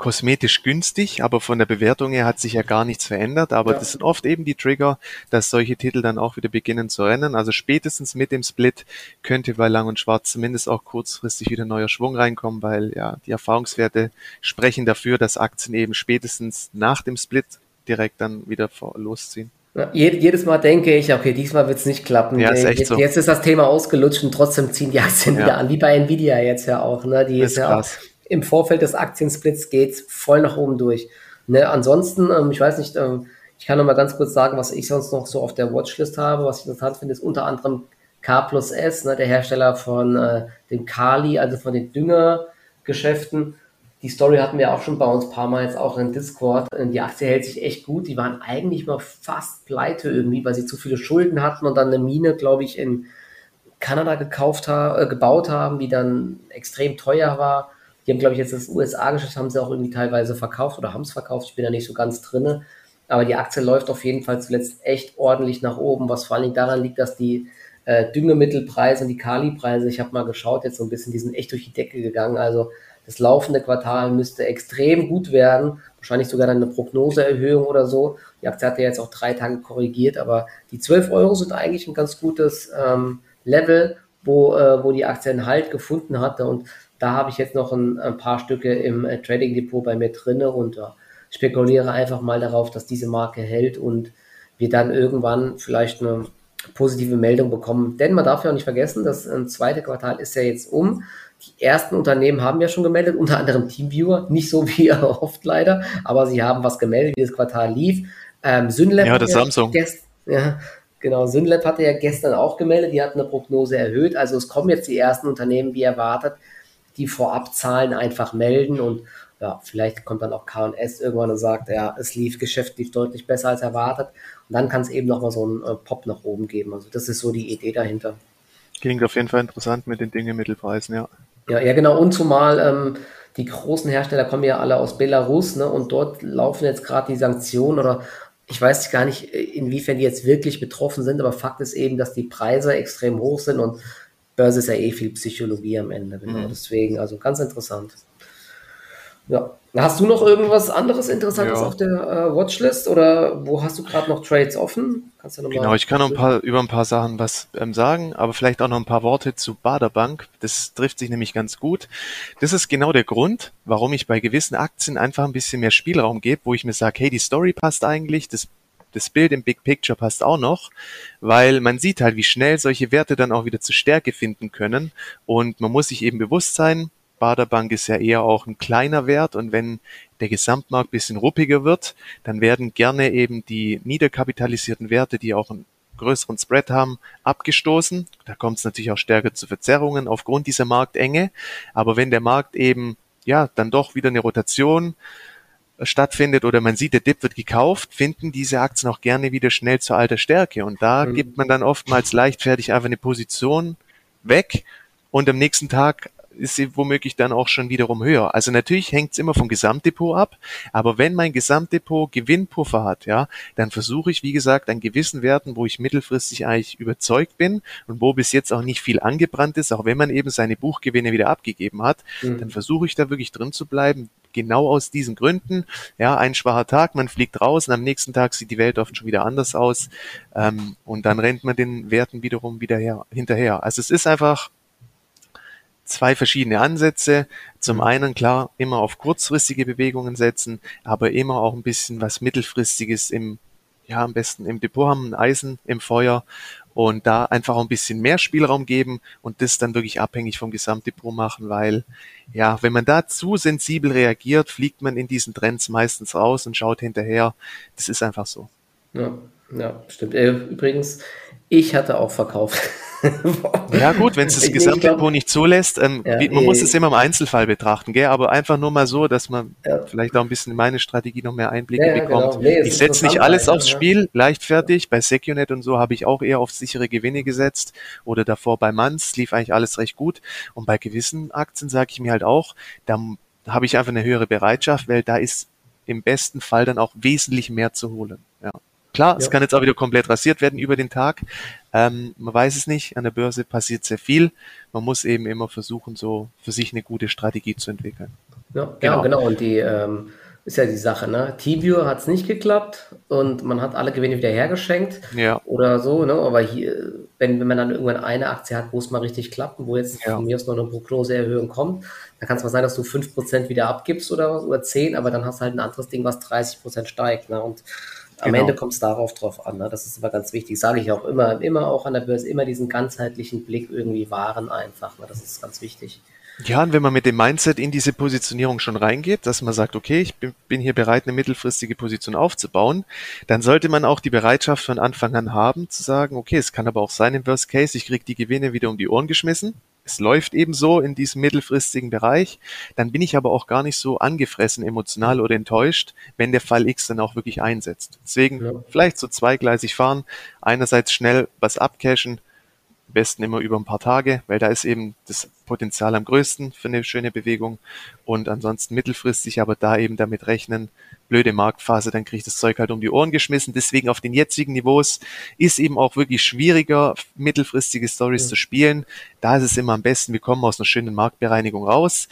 kosmetisch günstig, aber von der Bewertung her hat sich ja gar nichts verändert. Aber ja. das sind oft eben die Trigger, dass solche Titel dann auch wieder beginnen zu rennen. Also spätestens mit dem Split könnte bei Lang und Schwarz zumindest auch kurzfristig wieder neuer Schwung reinkommen, weil ja die Erfahrungswerte sprechen dafür, dass Aktien eben spätestens nach dem Split direkt dann wieder losziehen. Ja, jedes Mal denke ich, okay, diesmal wird es nicht klappen. Ja, ist jetzt, so. jetzt ist das Thema ausgelutscht und trotzdem ziehen die Aktien ja. wieder an, wie bei Nvidia jetzt ja auch. Ne? Die ist, ist ja im Vorfeld des Aktiensplits geht's voll nach oben durch. Ne, ansonsten, ähm, ich weiß nicht, ähm, ich kann noch mal ganz kurz sagen, was ich sonst noch so auf der Watchlist habe. Was ich interessant finde, ist unter anderem K plus S, ne, der Hersteller von äh, dem Kali, also von den Düngergeschäften. Die Story hatten wir auch schon bei uns ein paar Mal jetzt auch in Discord. Die Aktie hält sich echt gut. Die waren eigentlich mal fast pleite irgendwie, weil sie zu viele Schulden hatten und dann eine Mine, glaube ich, in Kanada gekauft haben, äh, gebaut haben, die dann extrem teuer war. Die haben, glaube ich, jetzt das USA-Geschäft haben sie auch irgendwie teilweise verkauft oder haben es verkauft. Ich bin da nicht so ganz drinne. Aber die Aktie läuft auf jeden Fall zuletzt echt ordentlich nach oben, was vor allen Dingen daran liegt, dass die äh, Düngemittelpreise und die Kalipreise, ich habe mal geschaut, jetzt so ein bisschen, die sind echt durch die Decke gegangen. Also das laufende Quartal müsste extrem gut werden, wahrscheinlich sogar dann eine Prognoseerhöhung oder so. Die Aktie hat ja jetzt auch drei Tage korrigiert, aber die 12 Euro sind eigentlich ein ganz gutes ähm, Level, wo, äh, wo die Aktie einen Halt gefunden hatte. Und da habe ich jetzt noch ein, ein paar Stücke im äh, Trading Depot bei mir drinne und äh, spekuliere einfach mal darauf, dass diese Marke hält und wir dann irgendwann vielleicht eine positive Meldung bekommen. Denn man darf ja auch nicht vergessen, das zweite Quartal ist ja jetzt um. Die ersten Unternehmen haben ja schon gemeldet, unter anderem Teamviewer, nicht so wie erhofft leider, aber sie haben was gemeldet, wie das Quartal lief. Ähm, Synlab ja, das Samsung. Gest, ja, genau, Synlab hatte ja gestern auch gemeldet, die hatten eine Prognose erhöht. Also es kommen jetzt die ersten Unternehmen, wie erwartet, die Vorabzahlen einfach melden und ja, vielleicht kommt dann auch K&S irgendwann und sagt, ja, es lief, Geschäft lief deutlich besser als erwartet. Und dann kann es eben nochmal so einen äh, Pop nach oben geben. Also das ist so die Idee dahinter. Klingt auf jeden Fall interessant mit den Dinge-Mittelpreisen, ja. Ja, ja, genau. Und zumal ähm, die großen Hersteller kommen ja alle aus Belarus, ne? Und dort laufen jetzt gerade die Sanktionen oder ich weiß gar nicht, inwiefern die jetzt wirklich betroffen sind, aber Fakt ist eben, dass die Preise extrem hoch sind und Börse ist ja eh viel Psychologie am Ende. Genau. Mhm. Deswegen, also ganz interessant. Ja. Hast du noch irgendwas anderes Interessantes ja. auf der äh, Watchlist oder wo hast du gerade noch Trades offen? Kannst du noch genau, ich kann noch ein paar, über ein paar Sachen was ähm, sagen, aber vielleicht auch noch ein paar Worte zu Baderbank. Das trifft sich nämlich ganz gut. Das ist genau der Grund, warum ich bei gewissen Aktien einfach ein bisschen mehr Spielraum gebe, wo ich mir sage, hey, die Story passt eigentlich, das das Bild im Big Picture passt auch noch, weil man sieht halt, wie schnell solche Werte dann auch wieder zur Stärke finden können. Und man muss sich eben bewusst sein, Baderbank ist ja eher auch ein kleiner Wert und wenn der Gesamtmarkt bisschen ruppiger wird, dann werden gerne eben die niederkapitalisierten Werte, die auch einen größeren Spread haben, abgestoßen. Da kommt es natürlich auch stärker zu Verzerrungen aufgrund dieser Marktenge. Aber wenn der Markt eben ja dann doch wieder eine Rotation stattfindet oder man sieht, der Dip wird gekauft, finden diese Aktien auch gerne wieder schnell zur alter Stärke. Und da mhm. gibt man dann oftmals leichtfertig einfach eine Position weg und am nächsten Tag ist sie womöglich dann auch schon wiederum höher. Also natürlich hängt es immer vom Gesamtdepot ab, aber wenn mein Gesamtdepot Gewinnpuffer hat, ja, dann versuche ich, wie gesagt, an gewissen Werten, wo ich mittelfristig eigentlich überzeugt bin und wo bis jetzt auch nicht viel angebrannt ist, auch wenn man eben seine Buchgewinne wieder abgegeben hat, mhm. dann versuche ich da wirklich drin zu bleiben, genau aus diesen Gründen. Ja, ein schwacher Tag, man fliegt raus und am nächsten Tag sieht die Welt oft schon wieder anders aus ähm, und dann rennt man den Werten wiederum wieder her, hinterher. Also es ist einfach zwei verschiedene Ansätze. Zum mhm. einen klar immer auf kurzfristige Bewegungen setzen, aber immer auch ein bisschen was mittelfristiges im ja, am besten im Depot haben, ein Eisen im Feuer und da einfach auch ein bisschen mehr Spielraum geben und das dann wirklich abhängig vom Gesamtdepot machen, weil ja, wenn man da zu sensibel reagiert, fliegt man in diesen Trends meistens raus und schaut hinterher. Das ist einfach so. Ja, ja stimmt. Äh, übrigens, ich hatte auch verkauft. ja gut, wenn es das Gesamtdepot nicht zulässt, ähm, ja, man muss es immer im Einzelfall betrachten, gell? aber einfach nur mal so, dass man ja. vielleicht auch ein bisschen in meine Strategie noch mehr Einblicke ja, bekommt. Genau. Nee, ich setze nicht alles aufs Spiel, leichtfertig. Bei Secunet und so habe ich auch eher auf sichere Gewinne gesetzt oder davor bei Manns lief eigentlich alles recht gut. Und bei gewissen Aktien sage ich mir halt auch, da habe ich einfach eine höhere Bereitschaft, weil da ist im besten Fall dann auch wesentlich mehr zu holen. Ja. Klar, ja. es kann jetzt auch wieder komplett rasiert werden über den Tag. Ähm, man weiß es nicht. An der Börse passiert sehr viel. Man muss eben immer versuchen, so für sich eine gute Strategie zu entwickeln. Ja, genau. Genau. Und die ähm, ist ja die Sache, ne? T-Viewer hat es nicht geklappt und man hat alle Gewinne wieder hergeschenkt. Ja. Oder so, ne? Aber hier, wenn, wenn man dann irgendwann eine Aktie hat, wo es mal richtig klappt und wo jetzt ja. von mir aus noch eine Prognoseerhöhung kommt, dann kann es mal sein, dass du 5% wieder abgibst oder was, oder 10%, aber dann hast du halt ein anderes Ding, was 30% steigt. Ne? Und am genau. Ende kommt es darauf drauf an. Ne? Das ist aber ganz wichtig. Sage ich auch immer, immer auch an der Börse, immer diesen ganzheitlichen Blick irgendwie wahren einfach. Ne? Das ist ganz wichtig. Ja, und wenn man mit dem Mindset in diese Positionierung schon reingeht, dass man sagt, okay, ich bin, bin hier bereit, eine mittelfristige Position aufzubauen, dann sollte man auch die Bereitschaft von Anfang an haben, zu sagen, okay, es kann aber auch sein im Worst Case, ich kriege die Gewinne wieder um die Ohren geschmissen es läuft eben so in diesem mittelfristigen Bereich, dann bin ich aber auch gar nicht so angefressen, emotional oder enttäuscht, wenn der Fall X dann auch wirklich einsetzt. Deswegen ja. vielleicht so zweigleisig fahren, einerseits schnell was abcashen, am besten immer über ein paar Tage, weil da ist eben das Potenzial am größten für eine schöne Bewegung und ansonsten mittelfristig aber da eben damit rechnen, blöde Marktphase, dann kriege ich das Zeug halt um die Ohren geschmissen. Deswegen auf den jetzigen Niveaus ist eben auch wirklich schwieriger, mittelfristige Stories ja. zu spielen. Da ist es immer am besten, wir kommen aus einer schönen Marktbereinigung raus.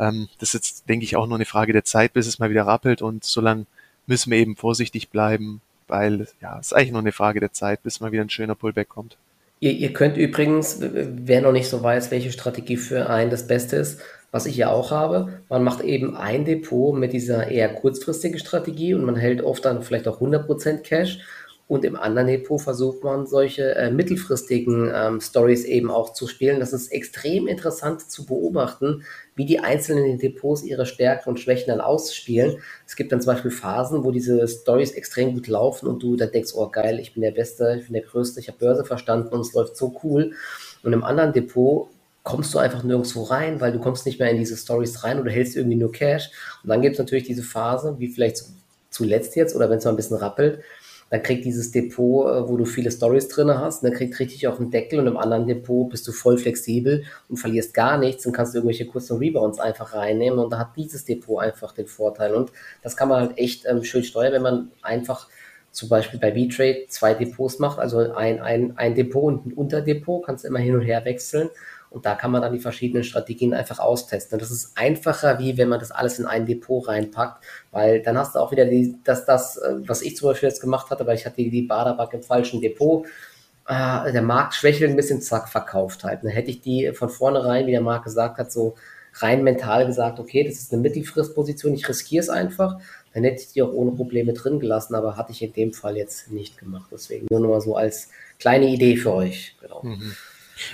Ähm, das ist jetzt, denke ich, auch nur eine Frage der Zeit, bis es mal wieder rappelt und solange müssen wir eben vorsichtig bleiben, weil ja, es ist eigentlich nur eine Frage der Zeit, bis mal wieder ein schöner Pullback kommt. Ihr, ihr könnt übrigens, wer noch nicht so weiß, welche Strategie für einen das Beste ist, was ich ja auch habe, man macht eben ein Depot mit dieser eher kurzfristigen Strategie und man hält oft dann vielleicht auch 100% Cash und im anderen Depot versucht man solche äh, mittelfristigen ähm, Stories eben auch zu spielen. Das ist extrem interessant zu beobachten, wie die einzelnen Depots ihre Stärken und Schwächen dann ausspielen. Es gibt dann zum Beispiel Phasen, wo diese Stories extrem gut laufen und du dann denkst, oh geil, ich bin der Beste, ich bin der Größte, ich habe Börse verstanden und es läuft so cool. Und im anderen Depot kommst du einfach nirgendwo rein, weil du kommst nicht mehr in diese Stories rein oder hältst irgendwie nur Cash. Und dann gibt es natürlich diese Phase, wie vielleicht zuletzt jetzt oder wenn es mal ein bisschen rappelt, dann kriegt dieses Depot, äh, wo du viele Stories drin hast, dann kriegt richtig auf den Deckel und im anderen Depot bist du voll flexibel und verlierst gar nichts und kannst irgendwelche kurzen Rebounds einfach reinnehmen und da hat dieses Depot einfach den Vorteil und das kann man halt echt ähm, schön steuern, wenn man einfach zum Beispiel bei V-Trade zwei Depots macht, also ein, ein, ein Depot und ein Unterdepot, kannst immer hin und her wechseln und da kann man dann die verschiedenen Strategien einfach austesten. Und das ist einfacher, wie wenn man das alles in ein Depot reinpackt, weil dann hast du auch wieder die, das, das, äh, was ich zum Beispiel jetzt gemacht hatte, weil ich hatte die Baderbank im falschen Depot. Äh, der Markt schwächelt ein bisschen, zack, verkauft halt. Dann hätte ich die von vornherein, wie der Markt gesagt hat, so rein mental gesagt, okay, das ist eine Mittelfristposition, ich riskiere es einfach, dann hätte ich die auch ohne Probleme drin gelassen, aber hatte ich in dem Fall jetzt nicht gemacht. Deswegen nur noch mal so als kleine Idee für euch. Genau. Mhm.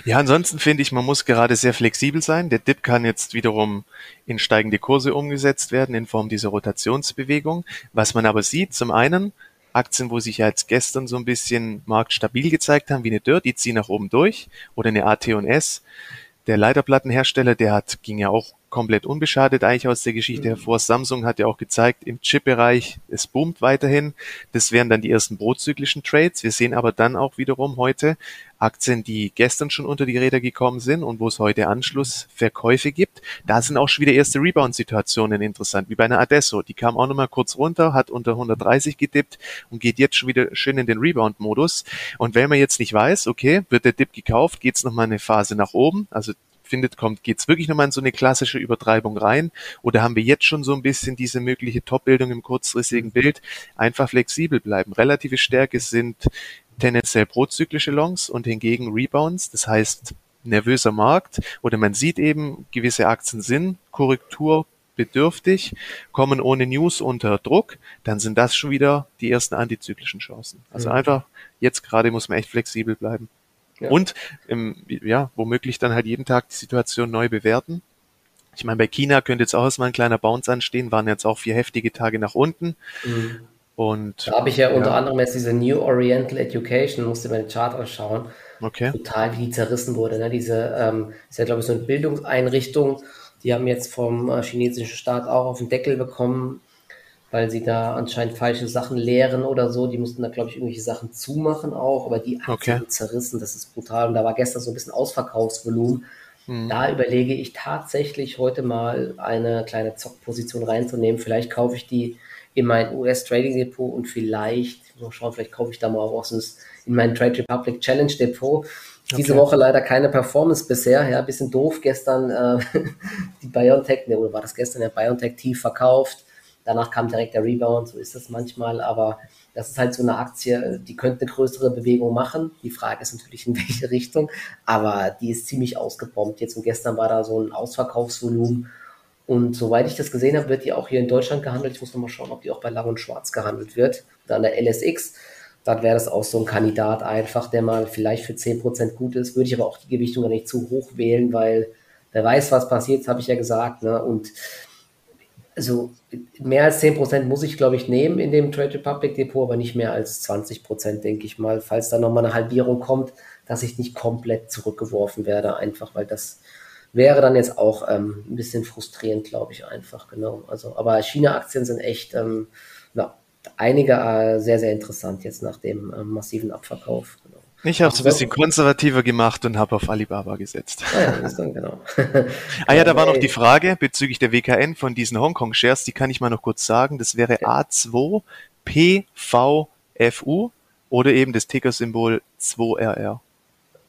Ja, ansonsten finde ich, man muss gerade sehr flexibel sein. Der Dip kann jetzt wiederum in steigende Kurse umgesetzt werden in Form dieser Rotationsbewegung. Was man aber sieht, zum einen, Aktien, wo sich ja jetzt gestern so ein bisschen marktstabil gezeigt haben, wie eine Dirt, die ziehen nach oben durch oder eine AT&S. Der Leiterplattenhersteller, der hat, ging ja auch komplett unbeschadet eigentlich aus der Geschichte mhm. hervor. Samsung hat ja auch gezeigt, im Chip-Bereich, es boomt weiterhin. Das wären dann die ersten prozyklischen Trades. Wir sehen aber dann auch wiederum heute Aktien, die gestern schon unter die Räder gekommen sind und wo es heute Anschlussverkäufe gibt. Da sind auch schon wieder erste Rebound-Situationen interessant, wie bei einer Adesso. Die kam auch nochmal kurz runter, hat unter 130 gedippt und geht jetzt schon wieder schön in den Rebound-Modus. Und wenn man jetzt nicht weiß, okay, wird der Dip gekauft, geht es nochmal eine Phase nach oben, also findet, kommt, geht's wirklich nochmal in so eine klassische Übertreibung rein? Oder haben wir jetzt schon so ein bisschen diese mögliche Top-Bildung im kurzfristigen Bild? Einfach flexibel bleiben. Relative Stärke sind tendenziell prozyklische Longs und hingegen Rebounds. Das heißt, nervöser Markt oder man sieht eben, gewisse Aktien sind korrekturbedürftig, kommen ohne News unter Druck, dann sind das schon wieder die ersten antizyklischen Chancen. Also mhm. einfach, jetzt gerade muss man echt flexibel bleiben. Ja. Und ähm, ja, womöglich dann halt jeden Tag die Situation neu bewerten. Ich meine, bei China könnte jetzt auch erstmal ein kleiner Bounce anstehen, waren jetzt auch vier heftige Tage nach unten. Mhm. Und, da habe ich ja, ja, unter anderem jetzt diese New Oriental Education, musste mir den Chart anschauen. Okay. Total, wie die zerrissen wurde. Ne? Diese ähm, ist ja, glaube ich, so eine Bildungseinrichtung. Die haben jetzt vom äh, chinesischen Staat auch auf den Deckel bekommen, weil sie da anscheinend falsche Sachen lehren oder so. Die mussten da, glaube ich, irgendwelche Sachen zumachen auch, aber die Aktien okay. zerrissen, das ist brutal. Und da war gestern so ein bisschen Ausverkaufsvolumen. Mhm. Da überlege ich tatsächlich heute mal eine kleine Zockposition reinzunehmen. Vielleicht kaufe ich die in mein US Trading Depot und vielleicht, mal schauen, vielleicht kaufe ich da mal auch in mein Trade Republic Challenge Depot. Diese okay. Woche leider keine Performance bisher, ja, bisschen doof. Gestern äh, die BioNTech, ne, oder war das gestern ja BioNTech tief verkauft. Danach kam direkt der Rebound, so ist das manchmal, aber das ist halt so eine Aktie, die könnte eine größere Bewegung machen. Die Frage ist natürlich, in welche Richtung, aber die ist ziemlich ausgebombt. Jetzt und gestern war da so ein Ausverkaufsvolumen. Und soweit ich das gesehen habe, wird die auch hier in Deutschland gehandelt. Ich muss noch mal schauen, ob die auch bei Lang und Schwarz gehandelt wird. Dann der LSX. Dann wäre das auch so ein Kandidat einfach, der mal vielleicht für 10% gut ist. Würde ich aber auch die Gewichtung gar nicht zu hoch wählen, weil wer weiß, was passiert, habe ich ja gesagt. Ne? Und also mehr als 10% muss ich, glaube ich, nehmen in dem Trade Republic Depot, aber nicht mehr als 20%, denke ich mal, falls da nochmal eine Halbierung kommt, dass ich nicht komplett zurückgeworfen werde, einfach, weil das wäre dann jetzt auch ähm, ein bisschen frustrierend, glaube ich, einfach, genau. Also, aber China-Aktien sind echt, ähm, ja, einige äh, sehr, sehr interessant jetzt nach dem äh, massiven Abverkauf. Genau. Ich habe es ein bisschen konservativer gemacht und habe auf Alibaba gesetzt. Ah ja, das dann genau. ah ja, da war noch die Frage bezüglich der WKN von diesen Hongkong-Shares, die kann ich mal noch kurz sagen. Das wäre A2PVFU oder eben das Ticker-Symbol 2RR.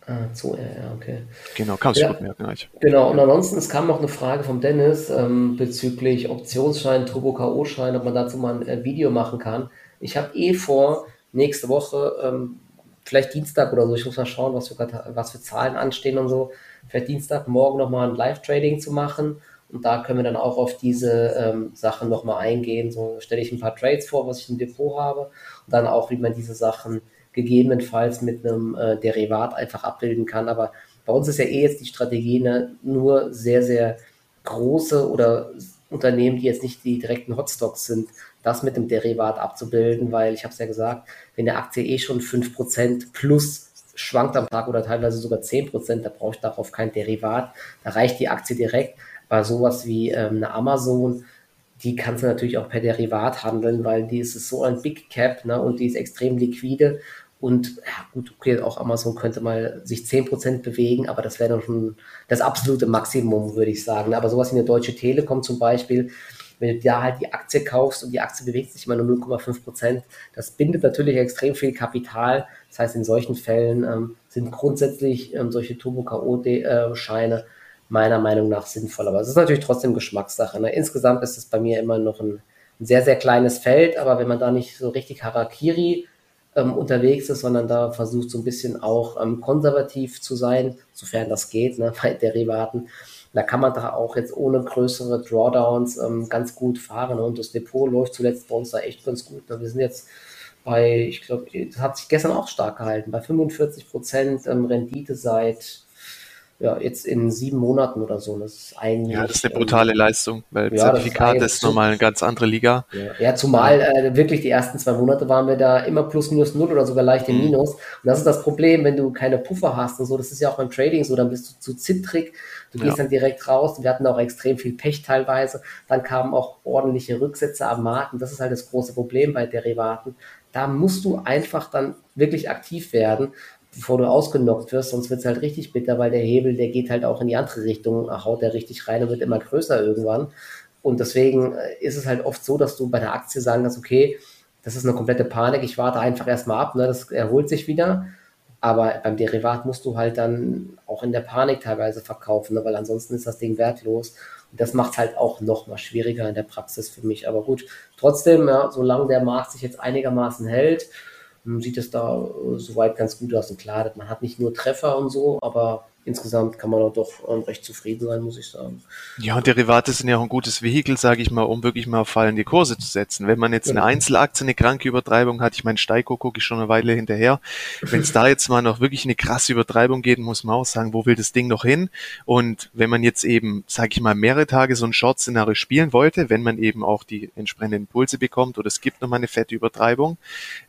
Ah, 2RR, okay. Genau, kannst du ja, gut merken. Eigentlich. Genau, und ansonsten, es kam noch eine Frage vom Dennis ähm, bezüglich Optionsschein, Turbo-K.O.-Schein, ob man dazu mal ein äh, Video machen kann. Ich habe eh vor, nächste Woche ähm, vielleicht Dienstag oder so, ich muss mal schauen, was für, was für Zahlen anstehen und so, vielleicht Dienstag, morgen nochmal ein Live-Trading zu machen. Und da können wir dann auch auf diese ähm, Sachen nochmal eingehen. So stelle ich ein paar Trades vor, was ich im Depot habe. Und dann auch, wie man diese Sachen gegebenenfalls mit einem äh, Derivat einfach abbilden kann. Aber bei uns ist ja eh jetzt die Strategie ne, nur sehr, sehr große oder Unternehmen, die jetzt nicht die direkten Hotstocks sind, das mit dem Derivat abzubilden, weil ich habe es ja gesagt, wenn der Aktie eh schon 5% plus schwankt am Tag oder teilweise sogar 10%, da brauche ich darauf kein Derivat. Da reicht die Aktie direkt. Bei sowas wie ähm, eine Amazon, die kannst du natürlich auch per Derivat handeln, weil die ist so ein Big Cap ne, und die ist extrem liquide. Und ja, gut, okay, auch Amazon könnte mal sich 10% bewegen, aber das wäre dann schon das absolute Maximum, würde ich sagen. Aber sowas wie eine Deutsche Telekom zum Beispiel, wenn du da halt die Aktie kaufst und die Aktie bewegt sich immer nur 0,5 Prozent, das bindet natürlich extrem viel Kapital. Das heißt, in solchen Fällen ähm, sind grundsätzlich ähm, solche Turbo-KO-Scheine meiner Meinung nach sinnvoll. Aber es ist natürlich trotzdem Geschmackssache. Ne? Insgesamt ist es bei mir immer noch ein, ein, sehr, sehr kleines Feld, aber wenn man da nicht so richtig Harakiri ähm, unterwegs ist, sondern da versucht so ein bisschen auch ähm, konservativ zu sein, sofern das geht, ne, bei Derivaten, da kann man da auch jetzt ohne größere Drawdowns ähm, ganz gut fahren. Und das Depot läuft zuletzt bei uns da echt ganz gut. Wir sind jetzt bei, ich glaube, das hat sich gestern auch stark gehalten, bei 45 Prozent ähm, Rendite seit ja, jetzt in sieben Monaten oder so. Das ist eigentlich. Ja, das ist eine brutale ähm, Leistung, weil ja, Zertifikat ist, ist nochmal eine ganz andere Liga. Ja, ja zumal äh, wirklich die ersten zwei Monate waren wir da immer plus minus null oder sogar leicht im mhm. Minus. Und das ist das Problem, wenn du keine Puffer hast und so. Das ist ja auch beim Trading so, dann bist du zu zittrig. Du gehst ja. dann direkt raus. Wir hatten auch extrem viel Pech teilweise. Dann kamen auch ordentliche Rücksätze am Markt. Und das ist halt das große Problem bei Derivaten. Da musst du einfach dann wirklich aktiv werden bevor du ausgenockt wirst, sonst wird es halt richtig bitter, weil der Hebel, der geht halt auch in die andere Richtung, haut der richtig rein und wird immer größer irgendwann. Und deswegen äh, ist es halt oft so, dass du bei der Aktie sagen kannst, okay, das ist eine komplette Panik, ich warte einfach erstmal ab, ne, das erholt sich wieder. Aber beim Derivat musst du halt dann auch in der Panik teilweise verkaufen, ne, weil ansonsten ist das Ding wertlos. Und das macht es halt auch noch mal schwieriger in der Praxis für mich. Aber gut, trotzdem, ja, solange der Markt sich jetzt einigermaßen hält, sieht es da äh, soweit ganz gut aus. Und klar, man hat nicht nur Treffer und so, aber insgesamt kann man auch doch ähm, recht zufrieden sein, muss ich sagen. Ja, und Derivate sind ja auch ein gutes Vehikel, sage ich mal, um wirklich mal auf fallende Kurse zu setzen. Wenn man jetzt genau. eine Einzelaktie, eine kranke Übertreibung hat, ich meine, Steiko gucke ich schon eine Weile hinterher. Wenn es da jetzt mal noch wirklich eine krasse Übertreibung geht, muss man auch sagen, wo will das Ding noch hin? Und wenn man jetzt eben, sage ich mal, mehrere Tage so ein Short-Szenario spielen wollte, wenn man eben auch die entsprechenden Impulse bekommt oder es gibt noch mal eine fette Übertreibung,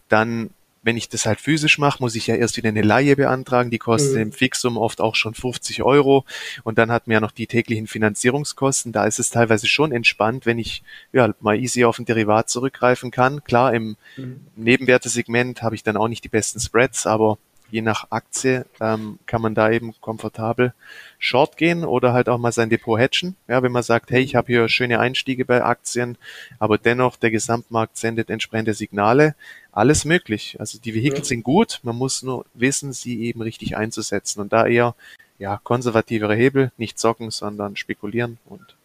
dann wenn ich das halt physisch mache, muss ich ja erst wieder eine Laie beantragen. Die kostet mhm. im Fixum oft auch schon 50 Euro. Und dann hat man ja noch die täglichen Finanzierungskosten. Da ist es teilweise schon entspannt, wenn ich ja mal easy auf ein Derivat zurückgreifen kann. Klar, im mhm. Nebenwertesegment habe ich dann auch nicht die besten Spreads, aber je nach Aktie ähm, kann man da eben komfortabel Short gehen oder halt auch mal sein Depot hatchen. Ja, wenn man sagt, hey, ich habe hier schöne Einstiege bei Aktien, aber dennoch der Gesamtmarkt sendet entsprechende Signale. Alles möglich. Also die Vehikel ja. sind gut, man muss nur wissen, sie eben richtig einzusetzen und da eher ja konservativere Hebel, nicht zocken, sondern spekulieren und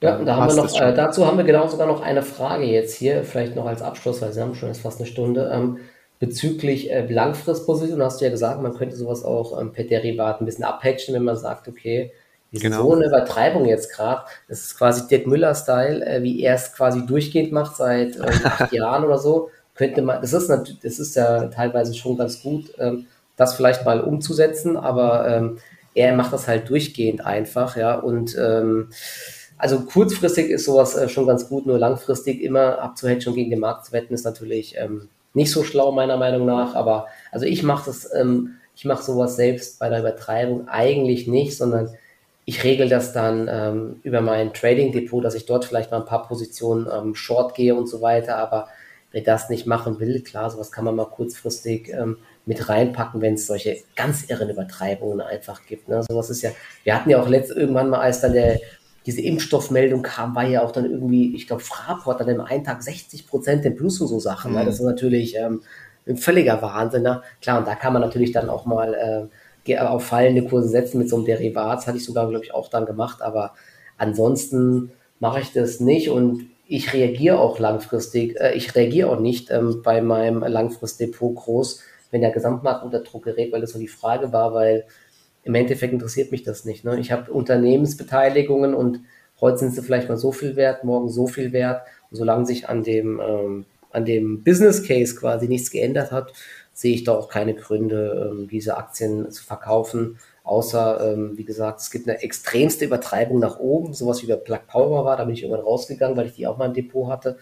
ja, da haben wir noch, äh, dazu haben wir genau sogar noch eine Frage jetzt hier, vielleicht noch als Abschluss, weil Sie haben schon jetzt fast eine Stunde. Ähm, bezüglich äh, Langfristposition hast du ja gesagt, man könnte sowas auch ähm, per Derivat ein bisschen abhatchen, wenn man sagt, okay, diese genau. so eine Übertreibung jetzt gerade, das ist quasi Dirk Müller-Style, äh, wie er es quasi durchgehend macht seit äh, acht Jahren oder so, könnte man, das ist natürlich, das ist ja teilweise schon ganz gut, ähm, das vielleicht mal umzusetzen, aber ähm, er macht das halt durchgehend einfach, ja, und ähm, also kurzfristig ist sowas äh, schon ganz gut, nur langfristig immer und gegen den Markt zu wetten, ist natürlich ähm, nicht so schlau, meiner Meinung nach. Aber also ich mache das, ähm, ich mache sowas selbst bei der Übertreibung eigentlich nicht, sondern ich regel das dann ähm, über mein Trading Depot, dass ich dort vielleicht mal ein paar Positionen ähm, short gehe und so weiter. Aber wer das nicht machen will, klar, sowas kann man mal kurzfristig ähm, mit reinpacken, wenn es solche ganz irren Übertreibungen einfach gibt. Ne? Sowas ist ja, wir hatten ja auch letzt irgendwann mal, als dann der diese Impfstoffmeldung kam, war ja auch dann irgendwie, ich glaube, Fraport hat dann im einen Tag 60 Prozent im Plus und so Sachen. Mhm. Ne? Das ist natürlich ähm, ein völliger Wahnsinn. Ne? Klar, und da kann man natürlich dann auch mal äh, auf fallende Kurse setzen mit so einem Derivat. Das hatte ich sogar, glaube ich, auch dann gemacht. Aber ansonsten mache ich das nicht und ich reagiere auch langfristig, äh, ich reagiere auch nicht ähm, bei meinem Langfristdepot groß, wenn der Gesamtmarkt unter Druck gerät, weil das so die Frage war, weil im Endeffekt interessiert mich das nicht. Ne? Ich habe Unternehmensbeteiligungen und heute sind sie vielleicht mal so viel wert, morgen so viel wert. Und solange sich an dem, ähm, an dem Business Case quasi nichts geändert hat, sehe ich da auch keine Gründe, ähm, diese Aktien zu verkaufen. Außer, ähm, wie gesagt, es gibt eine extremste Übertreibung nach oben, sowas wie bei Plug Power war, da bin ich irgendwann rausgegangen, weil ich die auch mal im Depot hatte.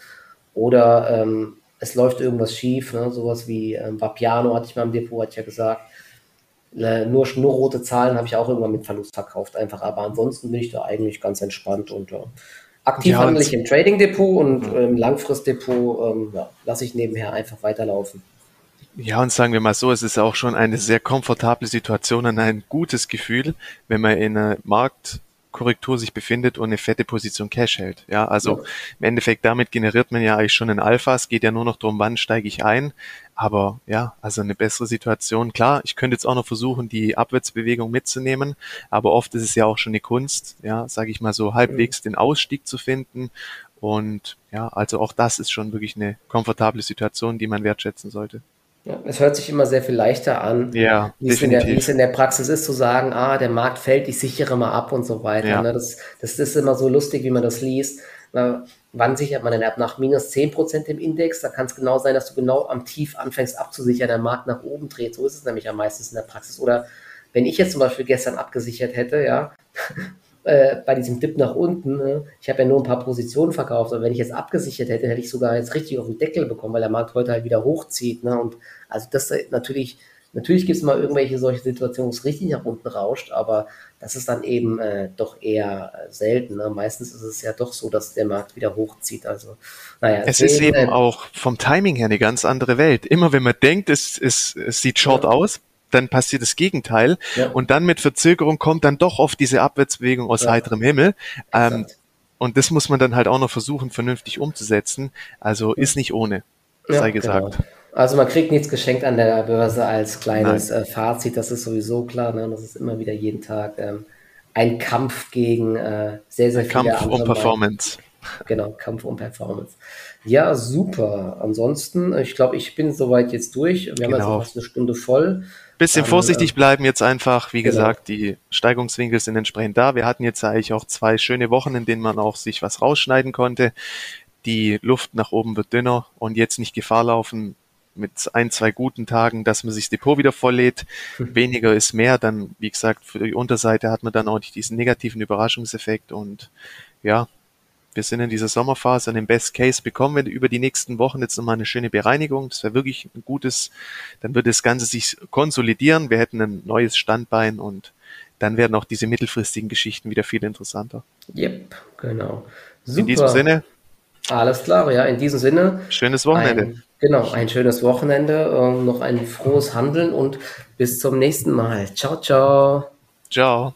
Oder ähm, es läuft irgendwas schief, ne? sowas wie ähm, Vapiano hatte ich mal im Depot, hatte ich ja gesagt äh, nur, nur rote Zahlen habe ich auch irgendwann mit Verlust verkauft, einfach. Aber ansonsten bin ich da eigentlich ganz entspannt und ja. Aktiv ja, handle ich im Trading Depot und ja. im Langfristdepot ähm, ja, lasse ich nebenher einfach weiterlaufen. Ja, und sagen wir mal so, es ist auch schon eine sehr komfortable Situation und ein gutes Gefühl, wenn man in einem Markt Korrektur sich befindet und eine fette Position Cash hält. Ja, also ja. im Endeffekt damit generiert man ja eigentlich schon ein Alpha. Es geht ja nur noch darum, wann steige ich ein. Aber ja, also eine bessere Situation. Klar, ich könnte jetzt auch noch versuchen, die Abwärtsbewegung mitzunehmen, aber oft ist es ja auch schon eine Kunst, ja, sage ich mal so, halbwegs den Ausstieg zu finden. Und ja, also auch das ist schon wirklich eine komfortable Situation, die man wertschätzen sollte. Ja, es hört sich immer sehr viel leichter an, ja, wie, es der, wie, es in der, Praxis ist, zu sagen, ah, der Markt fällt, ich sichere mal ab und so weiter. Ja. Ne? Das, das ist immer so lustig, wie man das liest. Na, wann sichert man denn ab? Nach minus 10% im Index, da kann es genau sein, dass du genau am Tief anfängst abzusichern, der Markt nach oben dreht. So ist es nämlich am meisten in der Praxis. Oder wenn ich jetzt zum Beispiel gestern abgesichert hätte, ja, äh, bei diesem Dip nach unten, ne? ich habe ja nur ein paar Positionen verkauft, aber wenn ich jetzt abgesichert hätte, hätte ich sogar jetzt richtig auf den Deckel bekommen, weil der Markt heute halt wieder hochzieht. Ne? Und also das natürlich, natürlich gibt es mal irgendwelche solche Situationen, wo es richtig nach unten rauscht, aber das ist dann eben äh, doch eher äh, selten. Ne? Meistens ist es ja doch so, dass der Markt wieder hochzieht. Also, naja, es ist eben äh, auch vom Timing her eine ganz andere Welt. Immer wenn man denkt, es, es, es sieht short ja. aus, dann passiert das Gegenteil. Ja. Und dann mit Verzögerung kommt dann doch oft diese Abwärtsbewegung aus ja. heiterem Himmel. Ähm, und das muss man dann halt auch noch versuchen, vernünftig umzusetzen. Also ist nicht ohne, sei ja, gesagt. Genau. Also man kriegt nichts geschenkt an der Börse als kleines äh, Fazit, das ist sowieso klar. Ne? Das ist immer wieder jeden Tag ähm, ein Kampf gegen äh, sehr, sehr ein viele Kampf um Performance. Genau, Kampf um Performance. Ja, super. Ansonsten, ich glaube, ich bin soweit jetzt durch. Wir genau. haben jetzt fast eine Stunde voll. Bisschen vorsichtig bleiben jetzt einfach. Wie genau. gesagt, die Steigungswinkel sind entsprechend da. Wir hatten jetzt eigentlich auch zwei schöne Wochen, in denen man auch sich was rausschneiden konnte. Die Luft nach oben wird dünner und jetzt nicht Gefahr laufen, mit ein, zwei guten Tagen, dass man sich das Depot wieder volllädt. Hm. Weniger ist mehr. Dann, wie gesagt, für die Unterseite hat man dann auch nicht diesen negativen Überraschungseffekt und ja, wir sind in dieser Sommerphase und im Best Case bekommen wir über die nächsten Wochen jetzt nochmal eine schöne Bereinigung. Das wäre wirklich ein gutes, dann würde das Ganze sich konsolidieren. Wir hätten ein neues Standbein und dann werden auch diese mittelfristigen Geschichten wieder viel interessanter. Yep, genau. Super. In diesem Sinne. Alles klar, ja, in diesem Sinne. Schönes Wochenende. Ein, genau, ein schönes Wochenende, äh, noch ein frohes Handeln und bis zum nächsten Mal. Ciao, ciao. Ciao.